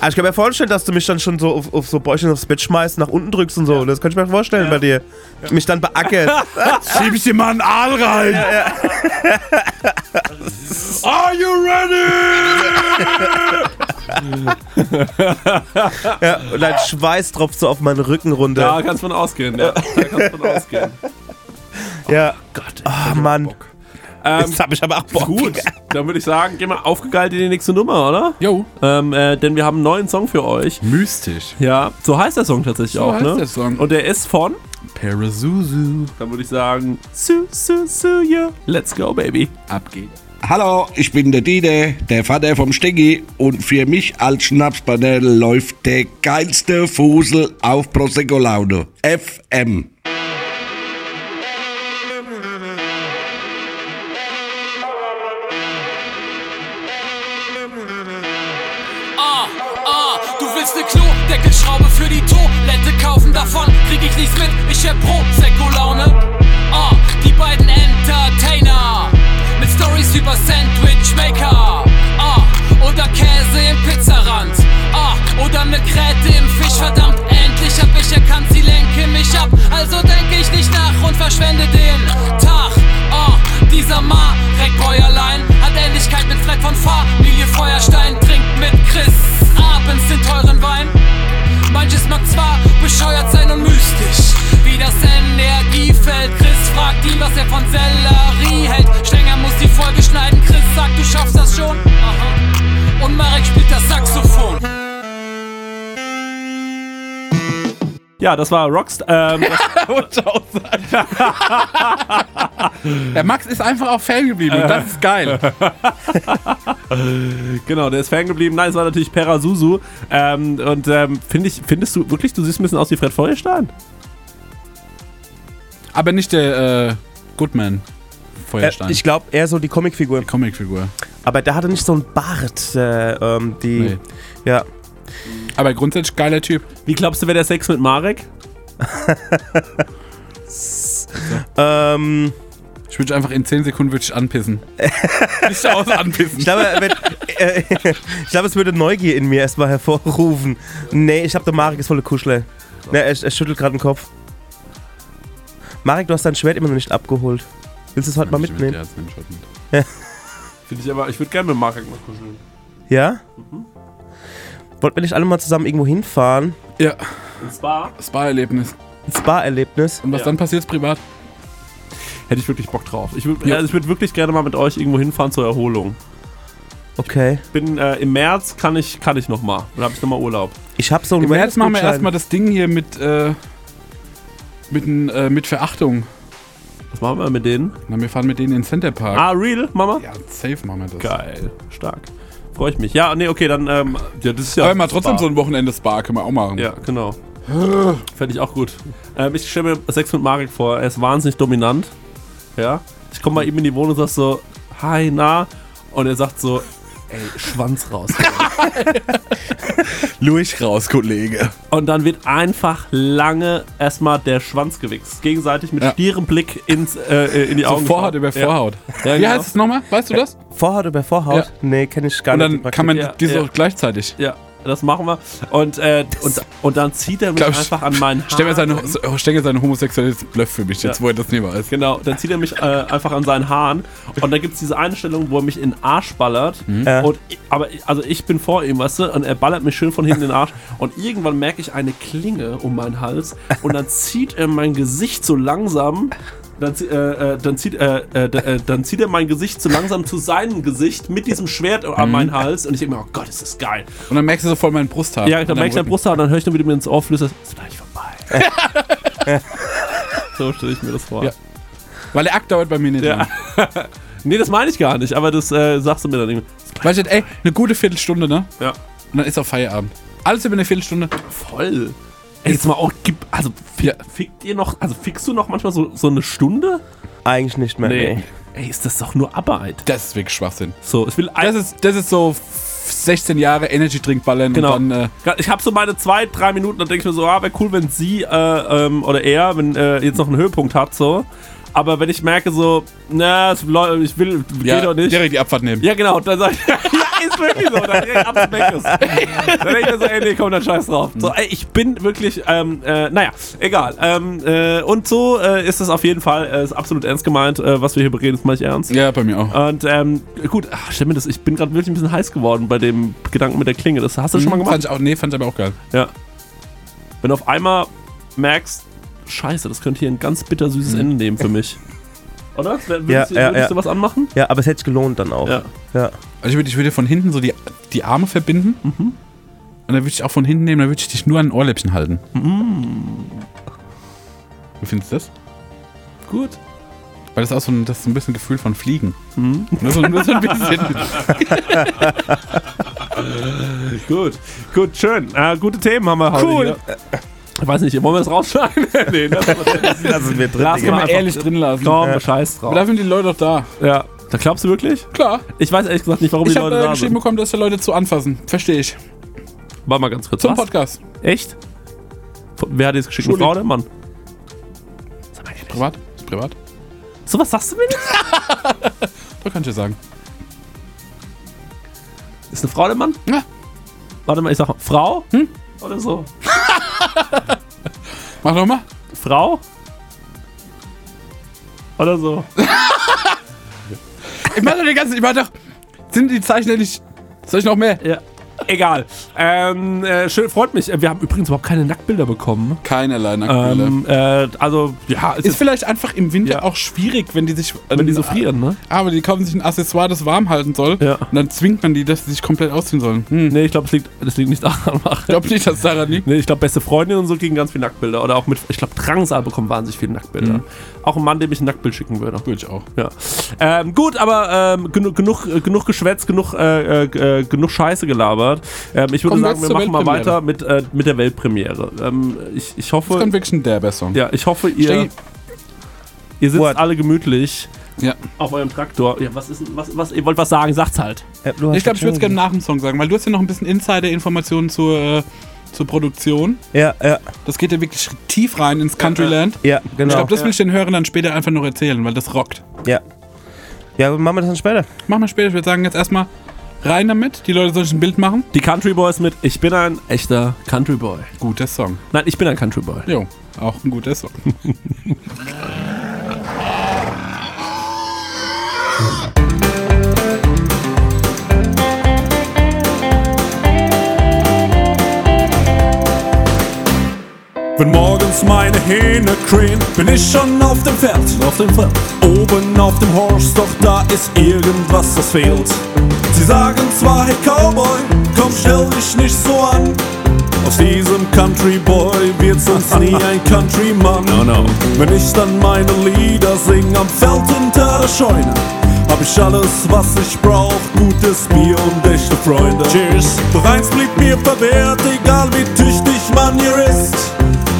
Also ich kann mir vorstellen, dass du mich dann schon so auf, auf so Bäuchchen aufs Bett schmeißt, nach unten drückst und so. Das kann ich mir vorstellen bei dir. Mich dann beackert. Schieb ich dir mal einen Aal rein. Are you ready? ja, und dein Schweiß tropft so auf meinen Rücken runter. Da kannst du von ausgehen. Ja, da kannst du von ausgehen. Ja. Gott, Ah, Mann. Ähm, Jetzt hab ich aber auch Bock. gut, dann würde ich sagen, gehen wir aufgegeilt in die nächste Nummer, oder? Jo. Ähm, äh, denn wir haben einen neuen Song für euch. Mystisch. Ja, so heißt der Song tatsächlich So auch, heißt ne? der Song. Und der ist von, Parazuzu. dann würde ich sagen, Su, Su, Su, yeah. Let's go, baby. Ab geht. Hallo, ich bin der Dide, der Vater vom Steggi und für mich als Schnapsbanner läuft der geilste Fusel auf Prosecco Laune. FM. Ah, ah, du willst ne Klodeckelschraube für die Toilette kaufen, davon krieg ich nichts mit, ich hab Prosecco-Laune. Ah, die beiden Entertainer mit Stories über Sandwich Maker. Ah, oder Käse im Pizzarand. Ah, oder ne Gräte im Fisch, verdammt, endlich hab ich erkannt, sie lenken mich ab. Also denk ich nicht nach und verschwende den Tag. Ah, dieser Marek Bäuerlein hat Ähnlichkeit mit Fred von Familie Feuerstein, trinkt mit Chris abends den teuren Wein. Manches mag zwar bescheuert sein und mystisch, wie das Energiefeld. Chris fragt ihn, was er von Sellerie hält. Stenger muss die Folge schneiden. Chris sagt, du schaffst das schon. Und Marek spielt das Saxophon. Ja, das war Rockstar. Ähm, Der Max ist einfach auch Fan geblieben und das ist geil. genau, der ist Fan geblieben. Nein, es war natürlich Perasusu. Ähm, und ähm, find ich, findest du wirklich, du siehst ein bisschen aus wie Fred Feuerstein? Aber nicht der äh, Goodman Äh, Feuerstein. ich glaube, eher so die Comicfigur. die Comicfigur. Aber der hatte nicht so einen Bart. Äh, ähm, die. Nee. Ja. Aber grundsätzlich geiler Typ. Wie glaubst du, wäre der Sex mit Marek? Ähm. Ich würde einfach in 10 Sekunden würde ich anpissen. nicht aus anpissen. Ich glaube, wird, äh, ich glaube, es würde Neugier in mir erstmal hervorrufen. Nee, ich glaube, der Marek ist voll der Kuschler. Nee, er, er schüttelt gerade den Kopf. Marek, du hast dein Schwert immer noch nicht abgeholt. Willst du es heute mal mitnehmen? Ja, heute mit. Finde ich aber, ich würde gerne mit Marek mal kuscheln. Ja? Wollten wir nicht alle mal zusammen irgendwo hinfahren? Ja, Und zwar Spa-Erlebnis. Ein Spa-Erlebnis? Und was Ja. dann passiert privat? hätte ich wirklich Bock drauf. Ich würde Ja. also ich würd wirklich gerne mal mit euch irgendwo hinfahren zur Erholung. Okay. Bin äh, im März kann ich kann ich noch mal. Dann habe ich noch mal Urlaub. Ich habe so einen Im März machen wir erstmal das Ding hier mit, äh, mit, äh, mit Verachtung. Was machen wir mit denen? Na, wir fahren mit denen in den Center Park. Ah, real, Mama? Ja, safe machen wir das. Geil, stark. Freue ich mich. Ja, nee, okay, dann ähm, ja, das ist ja Aber mal trotzdem Spa. so ein Wochenende Spa können wir auch machen. Ja, genau. Fände ich auch gut. Ähm, ich stelle mir Sex mit Marek vor. Er ist wahnsinnig dominant. Ja. Ich komme mal ihm in die Wohnung und sag so, hi, na? Und er sagt so, ey, Schwanz raus. Lurch raus, Kollege. und dann wird einfach lange erstmal der Schwanz gewichst. Gegenseitig mit Ja. stierem Blick ins, äh, in die So Augen. Vorhaut über Vorhaut. Ja, Wie genau. heißt es nochmal? Weißt du das? Vorhaut über Vorhaut? Ja. Nee, kenne ich gar Und nicht. dann die kann man Ja, diese ja. auch gleichzeitig. Ja, das machen wir. Und, äh, und, und dann zieht er mich Glaub einfach an meinen Haaren. Stell mir seine, oh, stell mir seine Homosexualität Bluff für mich, jetzt Ja. wo er das nicht weiß. Genau, dann zieht er mich äh, einfach an seinen Haaren und dann gibt es diese Einstellung, wo er mich in den Arsch ballert. Ja. Und aber also ich bin vor ihm, weißt du, und er ballert mich schön von hinten in den Arsch. Und irgendwann merke ich eine Klinge um meinen Hals und dann zieht er mein Gesicht so langsam. Dann, äh, äh, dann, zieht, äh, äh, d- äh, dann zieht er mein Gesicht so langsam zu seinem Gesicht mit diesem Schwert an meinen Hals und ich denke mir, oh Gott, ist das geil. Und dann merkst du so voll meinen Brusthaar. Ja, dann merke ich dein Rücken. Brusthaar und dann höre ich nur wieder mir ins Ohr flüstern, ist gleich vorbei. So stelle ich mir das vor. Ja. Weil der Akt dauert bei mir nicht Ja. lang. nee, das meine ich gar nicht, aber das äh, sagst du mir dann irgendwie. Weißt du, ey, eine gute Viertelstunde, ne? Ja. Und dann ist auch Feierabend. Alles über eine Viertelstunde. Voll. Ey, jetzt mal auch, gib, also fi- fickt ihr noch, also fickst du noch manchmal so, so eine Stunde? Eigentlich nicht mehr. Nee. Ey, ist das doch nur Arbeit. Das ist wirklich Schwachsinn. So, ich will Das ist, das ist so 16 Jahre Energy Drink ballern Genau. und dann, äh, Ich habe so meine zwei, drei Minuten, dann denke ich mir so, ah, wäre cool, wenn sie äh, ähm, oder er, wenn äh, jetzt noch einen Höhepunkt hat, so. Aber wenn ich merke so, na, ich will, ja, geht doch nicht. direkt die Abfahrt nehmen. Ja, genau. Dann sag ich, ja, ist wirklich so. Dann direkt ab zum Meckes. Dann denke ich mir so, ey, nee, komm, dann scheiß drauf. So, ey, ich bin wirklich, ähm, äh, naja, egal. Ähm, äh, und so äh, ist es auf jeden Fall, äh, ist absolut ernst gemeint, äh, was wir hier bereden, ist mal ich ernst. Ja, bei mir auch. Und ähm, gut, ach, stell mir das, ich bin gerade wirklich ein bisschen heiß geworden bei dem Gedanken mit der Klinge. Das hast du schon mal gemacht? Fand ich auch, nee, fand ich aber auch geil. Ja. Wenn du auf einmal merkst, scheiße, das könnte hier ein ganz bittersüßes Ende nehmen für mich. Oder? Würdest, Ja, du, ja, würdest ja. du was anmachen? Ja, aber es hätte sich gelohnt dann auch. Ja. ja. Also ich würde ich würde von hinten so die, die Arme verbinden. Mhm. Und dann würde ich auch von hinten nehmen, dann würde ich dich nur an ein Ohrläppchen halten. Mhm. Wie findest du das? Gut. Weil das ist auch so ein, das ist so ein bisschen Gefühl von Fliegen. Mhm. Nur, so, nur so ein bisschen. gut, gut, schön. Äh, gute Themen haben wir heute. Cool. Ich weiß nicht, wollen wir das rausschneiden? nee, das, Lassen wir drin. Lass Digga. mal Mal ehrlich drin lassen. Komm, Ja. scheiß drauf. Aber dafür sind die Leute doch da. Ja. Da glaubst du wirklich? Klar. Ich weiß ehrlich gesagt nicht, warum Ich die habe Leute äh, da geschrieben sind. bekommen, dass die Leute zu anfassen. Verstehe ich. Warte mal ganz kurz. Zum was? Podcast. Echt? Wer hat dir das geschickt? Eine. Frau oder ein Mann? Privat? Ist privat? So was sagst du mir nicht? Da kann ich ja sagen. Ist eine Frau oder ein Mann? Ja. Warte mal, ich sag mal, Frau? Hm? Oder so? Mach doch mal. Frau? Oder so? Ich mach doch die ganze Ich mach doch. Sind die Zeichen nicht. Soll ich noch mehr? Ja. Egal. Ähm, äh, schön, freut mich. Wir haben übrigens überhaupt keine Nacktbilder bekommen. Keinerlei Nacktbilder. Ähm, äh, also, ja, es ist vielleicht einfach im Winter Ja. auch schwierig, wenn die sich. wenn die so frieren, ne? Aber die kaufen sich ein Accessoire, das warm halten soll. Ja. Und dann zwingt man die, dass sie sich komplett ausziehen sollen. Hm. Nee, ich glaube, das liegt, das liegt nicht daran. Ich glaube nicht, dass daran liegt. Nee, ich glaube, beste Freundinnen und so kriegen ganz viele Nacktbilder. Oder auch mit, ich glaube, Drangsal bekommen wahnsinnig viele Nacktbilder. Mhm. Auch ein Mann, dem ich ein Nacktbild schicken würde. Würde ich auch. Ja. Ähm, gut, aber ähm, genug, genug, äh, genug Geschwätz, genug, äh, äh, äh, genug Scheiße gelabert. Ähm, ich würde Kommen sagen, wir machen mal weiter mit, äh, mit der Weltpremiere. Ähm, ich, ich Das hoffe, kommt wirklich ein Derber-Song. ja, ich hoffe, ihr, ihr sitzt What? alle gemütlich Ja. auf eurem Traktor. Ja, was ist, was, was, ihr wollt was sagen, sagt's halt. Ja, hast Ich glaube, ich würde es gerne nach dem Song sagen, weil du hast ja noch ein bisschen Insider-Informationen zur, äh, zur Produktion. Ja, ja, Das geht ja wirklich tief rein ins Countryland. ja, genau. Ich glaube, das will ich den Hörern dann später einfach noch erzählen, weil das rockt. ja. Ja, machen wir das dann später. Machen wir später. Ich würde sagen, jetzt erstmal rein damit. Die Leute sollen sich ein Bild machen. Die Country Boys mit Ich bin ein echter Country Boy. Guter Song. Nein, ich bin ein Country Boy. Jo, auch ein guter Song. Wenn morgens meine Hähne krähen, bin ich schon auf dem Feld. Auf dem Feld. Oben auf dem Horse, doch da ist irgendwas, das fehlt. Sie sagen zwar, hey Cowboy, komm, stell dich nicht so an. Aus diesem Country Boy wird sonst nie ein Countryman. No, no. Wenn ich dann meine Lieder sing am Feld hinter der Scheune, hab ich alles, was ich brauch, gutes Bier und echte Freunde. Cheers. Doch eins blieb mir verwehrt, egal wie tüchtig man hier ist.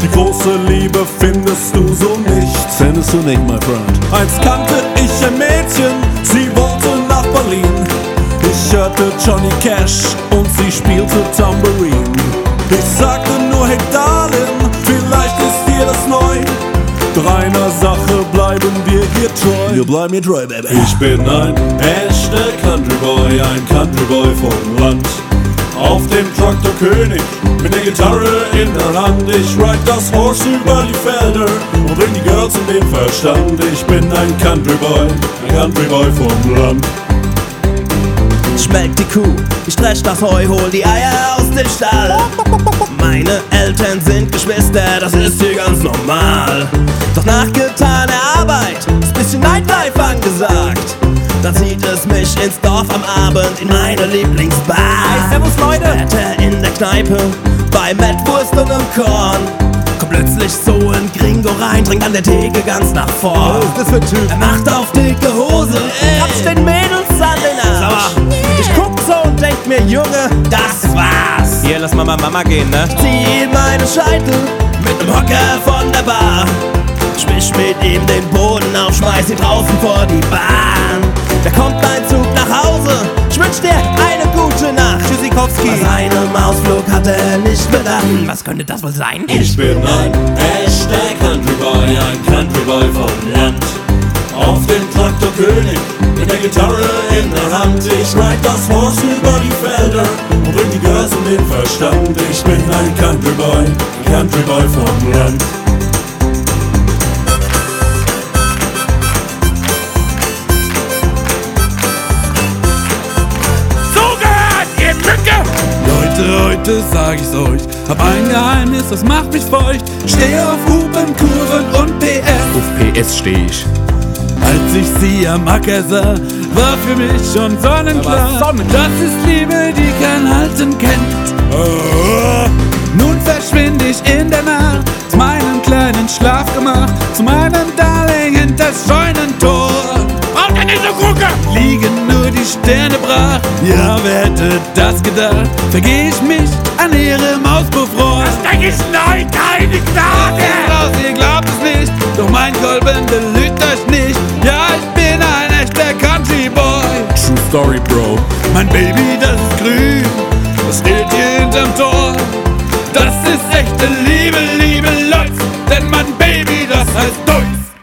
Die große Liebe findest du so nicht. Findest du nicht, my friend. Eins kannte ich ein Mädchen, Hörte Johnny Cash und sie spielte Tambourine. Ich sagte nur, hey Darling, vielleicht ist dir das neu. Doch einer Sache bleiben wir hier treu. Wir bleiben hier treu, Baby. Ich bin ein echter Country Boy, ein Country Boy vom Land. Auf dem Traktor König, mit der Gitarre in der Hand. Ich ride das Horse über die Felder und bring die Girls in den Verstand. Ich bin ein Country Boy, ein Country Boy vom Land. Schmeckt die Kuh, ich dresch das Heu, hol die Eier aus dem Stall. Meine Eltern sind Geschwister, das ist hier ganz normal. Doch nach getaner Arbeit ist bisschen Nightlife angesagt. Dann zieht es mich ins Dorf am Abend in meine Lieblingsbar. Hey, servus Leute! Wetter in der Kneipe, bei Mettwurst und im Korn. Plötzlich so ein Gringo rein, dringt an der Theke ganz nach vor. Was ist das für ein Typ? Er macht auf dicke Hose, kratzt den Mädels an den Arsch. Ich guck so und denk mir, Junge, das war's. Hier, lass mal mal Mama gehen, ne? Zieh meine Scheitel mit nem Hocker von der Bar. Schmisch mit ihm den Boden auf, schmeiß ihn draußen vor die Bahn. Da kommt ein Zug nach Hause, ich wünsch dir eine gute Nacht. Tschüssikowski. Bei seinem Ausflug hat er nicht bedacht. Was könnte das wohl sein? Ich bin ein echter Countryboy, ein Countryboy vom Land. Auf dem Traktor König, mit der Gitarre in der Hand. Ich ride das Horse über die Felder und bring die Girls um den Verstand. Ich bin ein Countryboy, ein Countryboy vom Land. Heute sag ich's euch. Hab ein Geheimnis, das macht mich feucht. Steh auf Hupen, Kurven und PS. Auf PS steh ich. Als ich sie am Acker sah, war für mich schon sonnenklar. Das ist Liebe, die kein Halten kennt. Oh. Nun verschwind ich in der Nacht zu meinem kleinen Schlafgemach, zu meinem Darling hinters Scheunentor. Nicht so gucken! Liegen nur die Sterne brach, ja, wer hätte das gedacht? Vergeh ich mich an ihrem Auspuff rohr. Das denk ich nein, keine Gnade! Raus, ihr glaubt es nicht, doch mein Kolben belügt euch nicht. Ja, ich bin ein echter Country Boy. True Story, Bro. Mein Baby, das ist grün, das steht hier hinterm Tor. Das ist echte Liebe,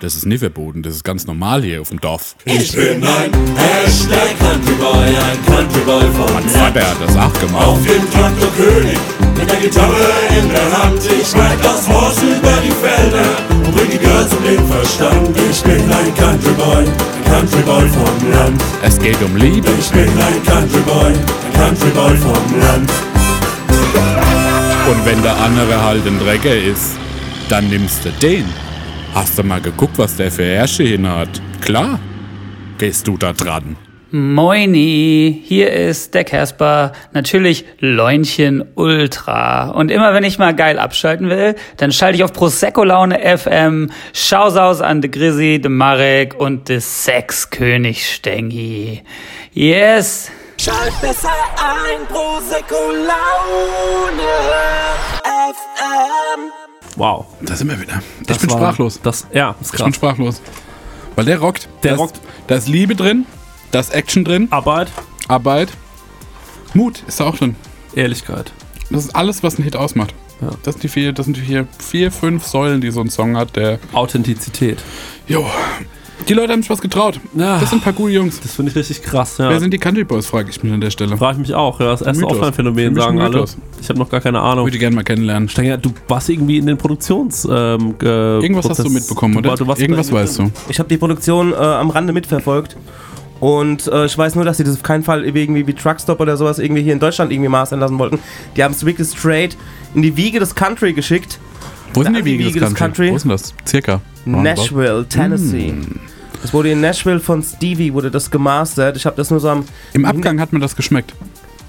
Das ist nie verboten, das ist ganz normal hier auf dem Dorf. Ich bin ein echter Countryboy, ein Countryboy vom Mein Land. Vater hat das auch gemacht. Auf dem Traktor König, mit der Gitarre in der Hand. Ich ride das Horse über die Felder und bring die Girls um den Verstand. Ich bin ein Countryboy, ein Countryboy vom Land. Es geht um Liebe. Ich bin ein Countryboy, ein Countryboy vom Land. Und wenn der andere halt ein Drecker ist, dann nimmst du den. Hast du mal geguckt, was der für Ärsche hin hat? Klar, gehst du da dran. Moini, hier ist der Casper, natürlich Leunchen Ultra. Und immer wenn ich mal geil abschalten will, dann schalte ich auf Prosecco Laune FM, Schausaus an de Grizzy, de Marek und de Sexkönig Stengi. Yes! Schalt besser ein, Prosecco Laune FM. Wow. Da sind wir wieder. Das ich bin war- sprachlos. Das, ja, ist Ich bin krass. sprachlos. Weil der rockt. Der da rockt. Da ist Liebe drin, da ist Action drin. Arbeit. Arbeit. Mut ist da auch drin. Ehrlichkeit. Das ist alles, was ein Hit ausmacht. Das, sind die vier, das sind die vier, vier, fünf Säulen, die so ein Song hat, der. Authentizität. Jo. Die Leute haben sich was getraut. Das sind ein paar gute Jungs. Das finde ich richtig krass, ja. Wer sind die Country Boys, frage ich mich an der Stelle. Frage ich mich auch, ja. Das erste Offline-Phänomen, sagen ein alle. Ich habe noch gar keine Ahnung. Würde ich gerne mal kennenlernen. Stenger, du warst irgendwie in den Produktions... Ähm, ge- Irgendwas hast du Prozess- mitbekommen, oder? Du warst Irgendwas weißt du. Ich habe die Produktion äh, am Rande mitverfolgt. Und äh, ich weiß nur, dass sie das auf keinen Fall irgendwie wie Truckstop oder sowas irgendwie hier in Deutschland irgendwie mastern lassen wollten. Die haben es wirklich straight in die Wiege des Country geschickt. Wo sind Da die Wiege Country? Wo ist denn das? Circa. Nashville, Tennessee. Hm. Das wurde in Nashville von Stevie, wurde das gemastert. Ich habe das nur so am... Im Abgang hat mir das geschmeckt.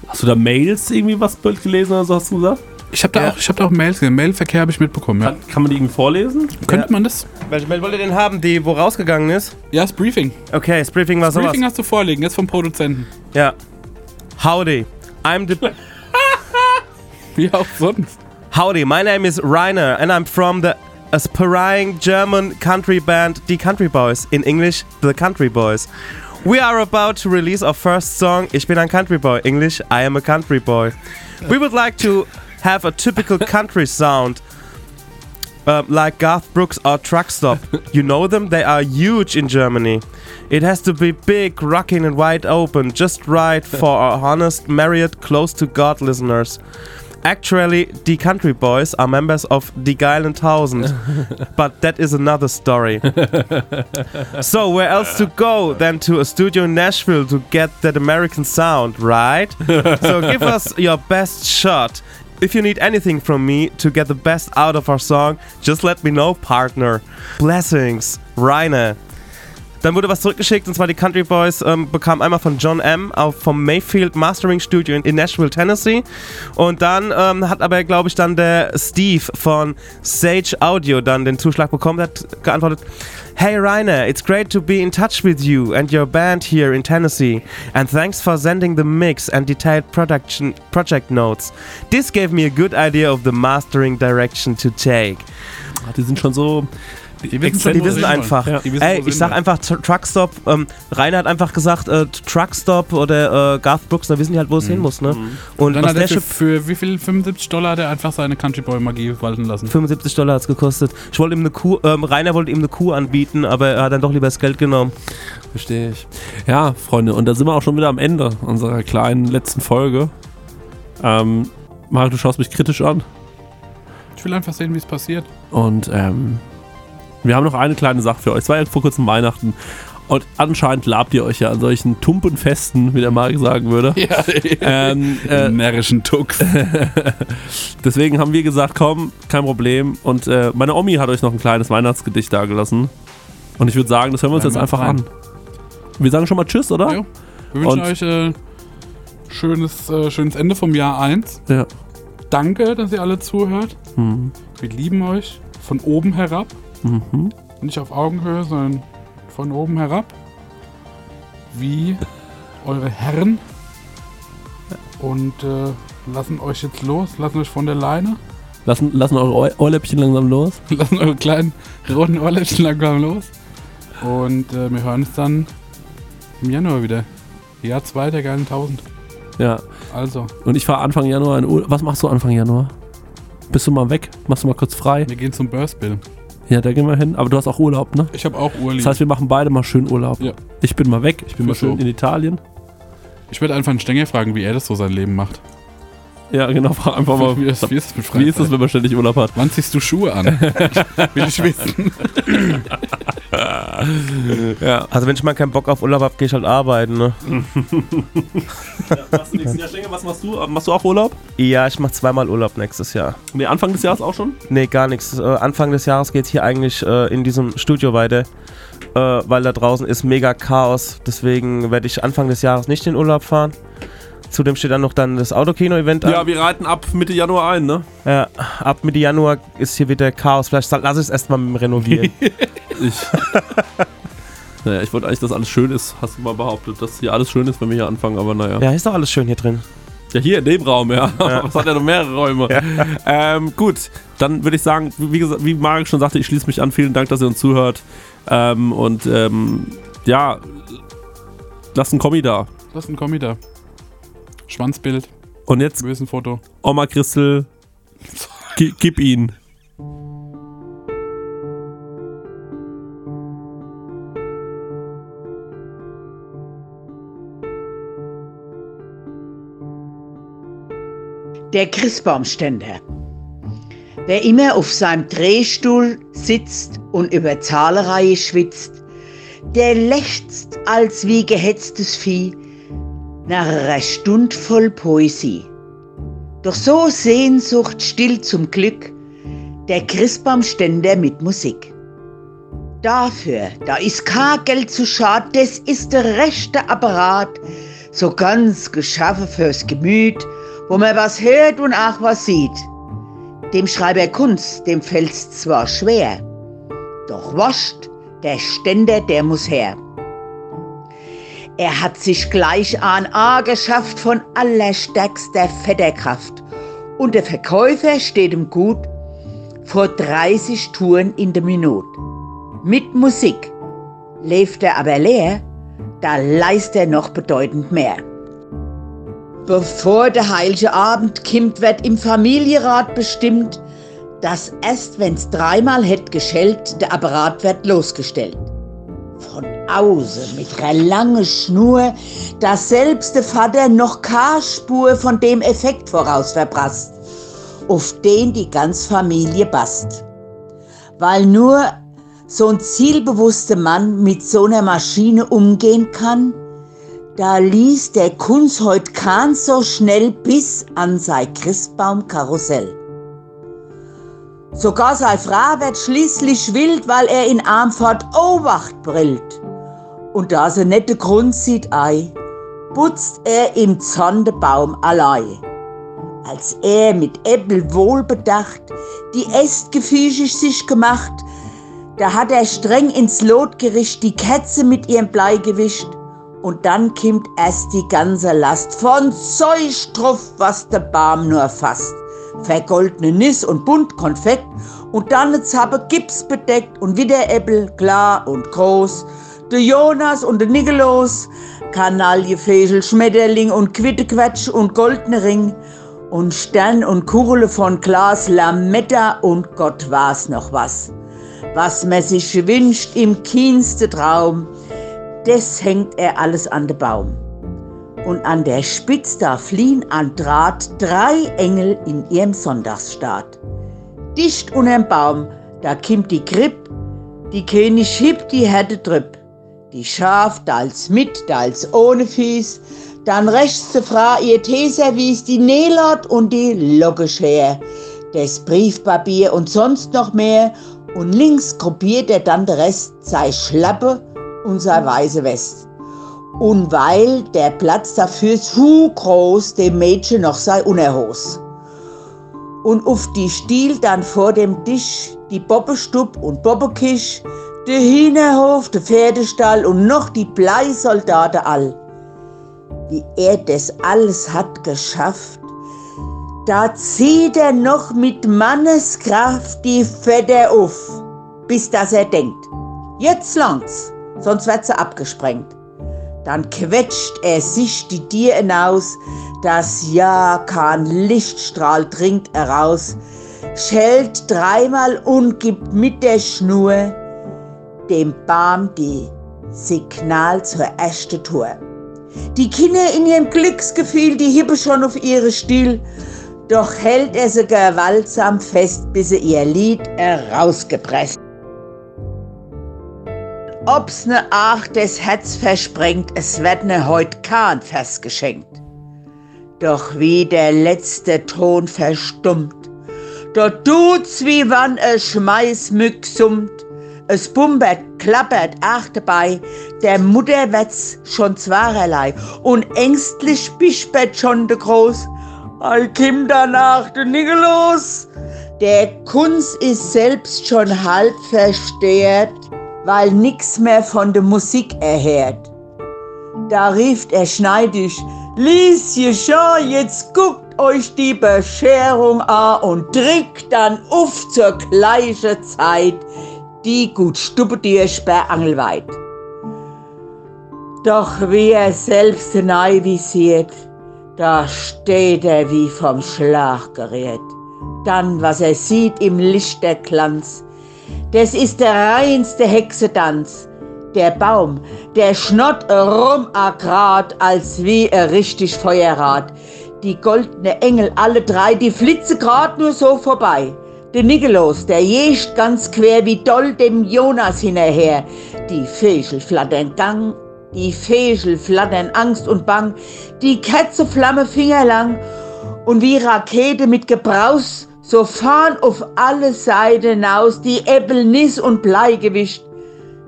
Hast du da Mails irgendwie was gelesen oder so, hast du gesagt? Ich habe da, Ja. auch, ich hab da auch Mails gesehen. Mailverkehr habe ich mitbekommen, ja. Kann, kann man die irgendwie vorlesen? Könnte man das? Welche Mail wollt ihr denn haben, die wo rausgegangen ist? Ja, das Briefing. Okay, das Briefing war Das sowas. Briefing hast du vorliegen, jetzt vom Produzenten. Ja. Howdy. I'm the... Wie auch sonst. Howdy, my name is Rainer and I'm from the aspiring German country band The Country Boys. In English, The Country Boys. We are about to release our first song, Ich bin ein Country Boy. English, I am a country boy. We would like to have a typical country sound. uh, like Garth Brooks or Truck Stop. you know them? They are huge in Germany. It has to be big, rocking, and wide open, just right for our honest, married, close to God listeners. Actually, the Country Boys are members of the Geilen Tausend, but that is another story. so, where else to go than to a studio in Nashville to get that American sound, right? so, give us your best shot. If you need anything from me to get the best out of our song, just let me know, partner. Blessings, Rainer. Dann wurde was zurückgeschickt und zwar die Country Boys ähm, bekamen einmal von John M. Auf, vom Mayfield Mastering Studio in, in Nashville, Tennessee. Und dann ähm, hat aber, glaube ich, dann der Steve von Sage Audio dann den Zuschlag bekommen, hat geantwortet. Hey Rainer, it's great to be in touch with you and your band here in Tennessee. And thanks for sending the mix and detailed production project notes. This gave me a good idea of the mastering direction to take. Ah, Die sind schon so. Die wissen, die wissen einfach. Ey, ich sag einfach Tr- Truckstop. Ähm, Rainer hat einfach gesagt äh, Truckstop oder äh, Garth Brooks, da wissen die halt, wo es hin muss. Ne? Und dann was hat der er für, für wie viel? 75 Dollar hat er einfach seine Country Boy Magie walten lassen. 75 Dollar hat es gekostet. Ich wollte ihm eine Kuh, ähm, Rainer wollte ihm eine Kuh anbieten, aber er hat dann doch lieber das Geld genommen. Verstehe ich. Ja, Freunde, und da sind wir auch schon wieder am Ende unserer kleinen letzten Folge. Ähm, Marc, du schaust mich kritisch an. Ich will einfach sehen, wie es passiert. Und ähm, wir haben noch eine kleine Sache für euch. Es war ja vor kurzem Weihnachten. Und anscheinend labt ihr euch ja an solchen Tumpenfesten, wie der Marc sagen würde. Ja, ähm, äh, närrischen Tux. Deswegen haben wir gesagt, komm, kein Problem. Und äh, meine Omi hat euch noch ein kleines Weihnachtsgedicht dagelassen. Und ich würde sagen, das hören wir uns jetzt einfach rein. an. Wir sagen schon mal Tschüss, oder? Ja. Wir wünschen Und- euch äh, schönes, äh, schönes Ende vom Jahr 1. Ja. Danke, dass ihr alle zuhört. Mhm. Wir lieben euch von oben herab. Mhm. Nicht auf Augenhöhe, sondern von oben herab. Wie eure Herren. Und äh, lassen euch jetzt los, lassen euch von der Leine. Lassen, lassen eure Ohr- Ohrläppchen langsam los. Lassen eure kleinen roten Ohrläppchen langsam los. Und äh, wir hören uns dann im Januar wieder. Jahr 2 der geilen 1000. Ja. Also. Und ich fahre Anfang Januar in Urlaub. Was machst du Anfang Januar? Bist du mal weg? Machst du mal kurz frei? Wir gehen zum Burstbill. Ja, da gehen wir hin. Aber du hast auch Urlaub, ne? Ich habe auch Urlaub. Das heißt, wir machen beide mal schön Urlaub. Ja. Ich bin mal weg. Ich bin Für mal schön so. in Italien. Ich werde einfach einen Stenger fragen, wie er das so sein Leben macht. Ja, genau. Frag einfach mal, Wie ist, wie ist, das mit wie ist das, wenn man ständig Urlaub hat? Wann ziehst du Schuhe an? Will ich wissen. ja. Also wenn ich mal keinen Bock auf Urlaub habe, gehe ich halt arbeiten. Ne? was, nächstes Jahr, Stenge, was machst du? Machst du auch Urlaub? Ja, ich mache zweimal Urlaub nächstes Jahr. Nee, Anfang des Jahres auch schon? Nee, gar nichts. Äh, Anfang des Jahres geht hier eigentlich äh, in diesem Studio weiter, äh, weil da draußen ist mega Chaos. Deswegen werde ich Anfang des Jahres nicht in Urlaub fahren. Zudem steht dann noch dann das Autokino-Event an. Ja, wir reiten ab Mitte Januar ein, ne? Ja, ab Mitte Januar ist hier wieder Chaos. Vielleicht lasse ich es erstmal mit dem Renovieren. Ich. naja, ich wollte eigentlich, dass alles schön ist, hast du mal behauptet, dass hier alles schön ist, wenn wir hier anfangen, aber naja. ja, ist doch alles schön hier drin. Ja, hier in dem Raum, ja. Ja. Was hat er noch mehrere Räume? Ähm, gut, dann würde ich sagen, wie, gesagt, wie Marek schon sagte, ich schließe mich an. Vielen Dank, dass ihr uns zuhört. Ähm, und ähm, ja, lasst einen Kommi da. Lass einen Kommi da. Schwanzbild. Und jetzt Bösen Foto. Oma Christel, gi- gib ihn. Der Christbaumständer. Wer immer auf seinem Drehstuhl sitzt und über Zahlereihe schwitzt, der lechzt als wie gehetztes Vieh nach einer Stund voll Poesie. Doch so Sehnsucht still zum Glück der Christbaumständer mit Musik. Dafür, da ist kein Geld zu schad, das ist der rechte Apparat, so ganz geschaffen fürs Gemüt, wo man was hört und auch was sieht. Dem Schreiber Kunst, dem fällt's zwar schwer, doch wascht, der Ständer, der muss her. Er hat sich gleich an A geschafft von allerstärkster Fetterkraft. Und der Verkäufer steht ihm gut vor 30 Touren in der Minute. Mit Musik. Läuft er aber leer, da leist er noch bedeutend mehr. Bevor der heilige Abend kimmt, wird im Familienrat bestimmt, dass erst wenn's dreimal hätt geschellt, der Apparat wird losgestellt. Von außen mit einer langen Schnur, dass selbst der Vater noch keine Spur von dem Effekt voraus verprasst, auf den die ganz Familie passt. Weil nur so ein zielbewusster Mann mit so einer Maschine umgehen kann, da ließ der Kunz heut kahn so schnell bis an sein Christbaumkarussell. Sogar sein Frau wird schließlich wild, weil er in Armfort Obacht brillt. Und da se nette Grund sieht ei, putzt er im Zondebaum allein. Als er mit Äppel wohlbedacht die Ästgefieschig sich gemacht, da hat er streng ins Lot gerischt die Kätze mit ihrem Blei gewischt. Und dann kimmt erst die ganze Last von Zeug drauf, was der Baum nur fasst. Vergoldene Nis und bunt Konfekt und dann ne Zappe Gips bedeckt und wieder Äppel, klar und groß. Der Jonas und der Nikolos, Kanaille, Fäschel, Schmetterling und Quittequetsch und goldene Ring und Stern und Kugel von Glas, Lametta und Gott war's noch was. Was man sich wünscht im kienste Traum, des hängt er alles an den Baum. Und an der Spitz da fliehen an Draht drei Engel in ihrem Sonntagsstaat. Dicht unterm Baum, da kimmt die Kripp, die König Hipp, die Herde drüpp. Die Schaf, da als mit, da als ohne Fies, dann rechts zur Frau ihr Teeservice, die Nelot und die Lockescher, das Briefpapier und sonst noch mehr und links gruppiert er dann der Rest, sei Schlappe und sei weiße West. Und weil der Platz dafür zu groß dem Mädchen noch sei unerhos. Und auf die Stiel dann vor dem Tisch die Bobbestub und Bobbekisch, der Hühnerhof, der Pferdestall und noch die Bleisoldaten all. Wie er das alles hat geschafft, da zieht er noch mit Manneskraft die Feder auf, bis dass er denkt, jetzt langt's, sonst wird sie abgesprengt. Dann quetscht er sich die Tier hinaus, das ja kein Lichtstrahl dringt heraus, schellt dreimal und gibt mit der Schnur dem Baum die Signal zur ersten Tour. Die Kinder in ihrem Glücksgefühl, die hippe schon auf ihre Stiel, doch hält er sie gewaltsam fest, bis sie ihr Lied herausgepresst. Ob's ne Ach des Herz versprengt, es wird ne heut kahn festgeschenkt. Doch wie der letzte Ton verstummt, dort tut's wie wann es Schmeißmück summt, es bumbert, klappert, ach dabei, der Mutter wird's schon zwarerlei und ängstlich bispert schon de Groß, All Kim danach de Nikolos. Der Kunst ist selbst schon halb verstehrt, weil nix mehr von der Musik erhört. Da rief er schneidisch, Lieschen schon, jetzt guckt euch die Bescherung an und drückt dann auf zur gleichen Zeit die gut stuppe dir sperrangelweit. Doch wie er selbst visiert, da steht er wie vom Schlag gerät. Dann, was er sieht im Licht der Glanz, das ist der reinste Hexedanz. Der Baum, der schnott rum agrat, als wie er richtig Feuerrad. Die goldene Engel, alle drei, die flitze grad nur so vorbei. Der Nikolos, der jecht ganz quer wie doll dem Jonas hinterher. Die Vögel flattern Gang die Fäschel flattern Angst und Bang, die Kätze flamme fingerlang und wie Rakete mit Gebraus, so fahren auf alle Seiten aus die Äppel Nis und Bleigewicht.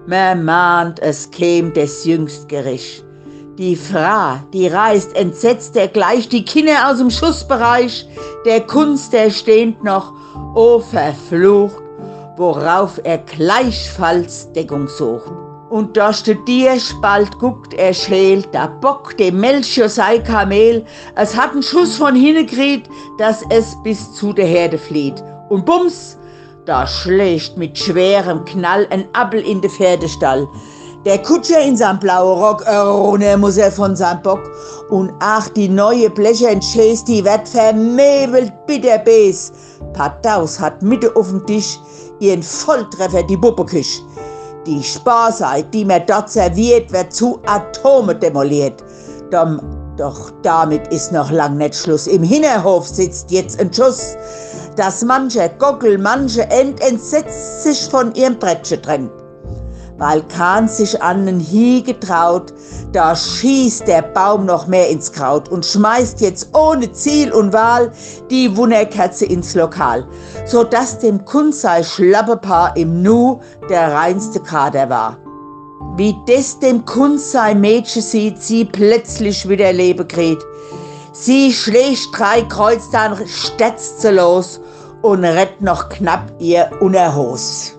Man mahnt, es käm des jüngst Gericht. Die Fra, die reißt entsetzt der gleich die Kinder aus dem Schussbereich, der Kunst, der steht noch, o verflucht, worauf er gleichfalls Deckung sucht. Und da studier spalt guckt er schält, da Bock dem Melchior sei Kamel, es hat einen Schuss von kriegt, dass es bis zu der Herde flieht. Und bums, da schlägt mit schwerem Knall ein Appel in de Pferdestall. Der Kutscher in seinem blauen Rock, runter muss er von seinem Bock. Und ach, die neue Blecher in Chase, die wird vermebelt bitterbes. Pataus hat Mitte auf dem Tisch ihren Volltreffer die Bubbekisch. Die Sparseit, die mir dort serviert, wird zu Atome demoliert. Dom, doch damit ist noch lang nicht Schluss. Im Hinterhof sitzt jetzt ein Schuss, dass mancher Gockel, manche End entsetzt sich von ihrem Brettchen drängt. Weil Kahn sich an den Hie getraut, da schießt der Baum noch mehr ins Kraut und schmeißt jetzt ohne Ziel und Wahl die Wunderkerze ins Lokal, so dass dem Kunzei Schlappepaar im Nu der reinste Kader war. Wie das dem Kunst sein Mädchen sieht, sie plötzlich wieder Leben kriegt. Sie schlägt drei Kreuz, dann stetzt sie los und rett noch knapp ihr Unterhos.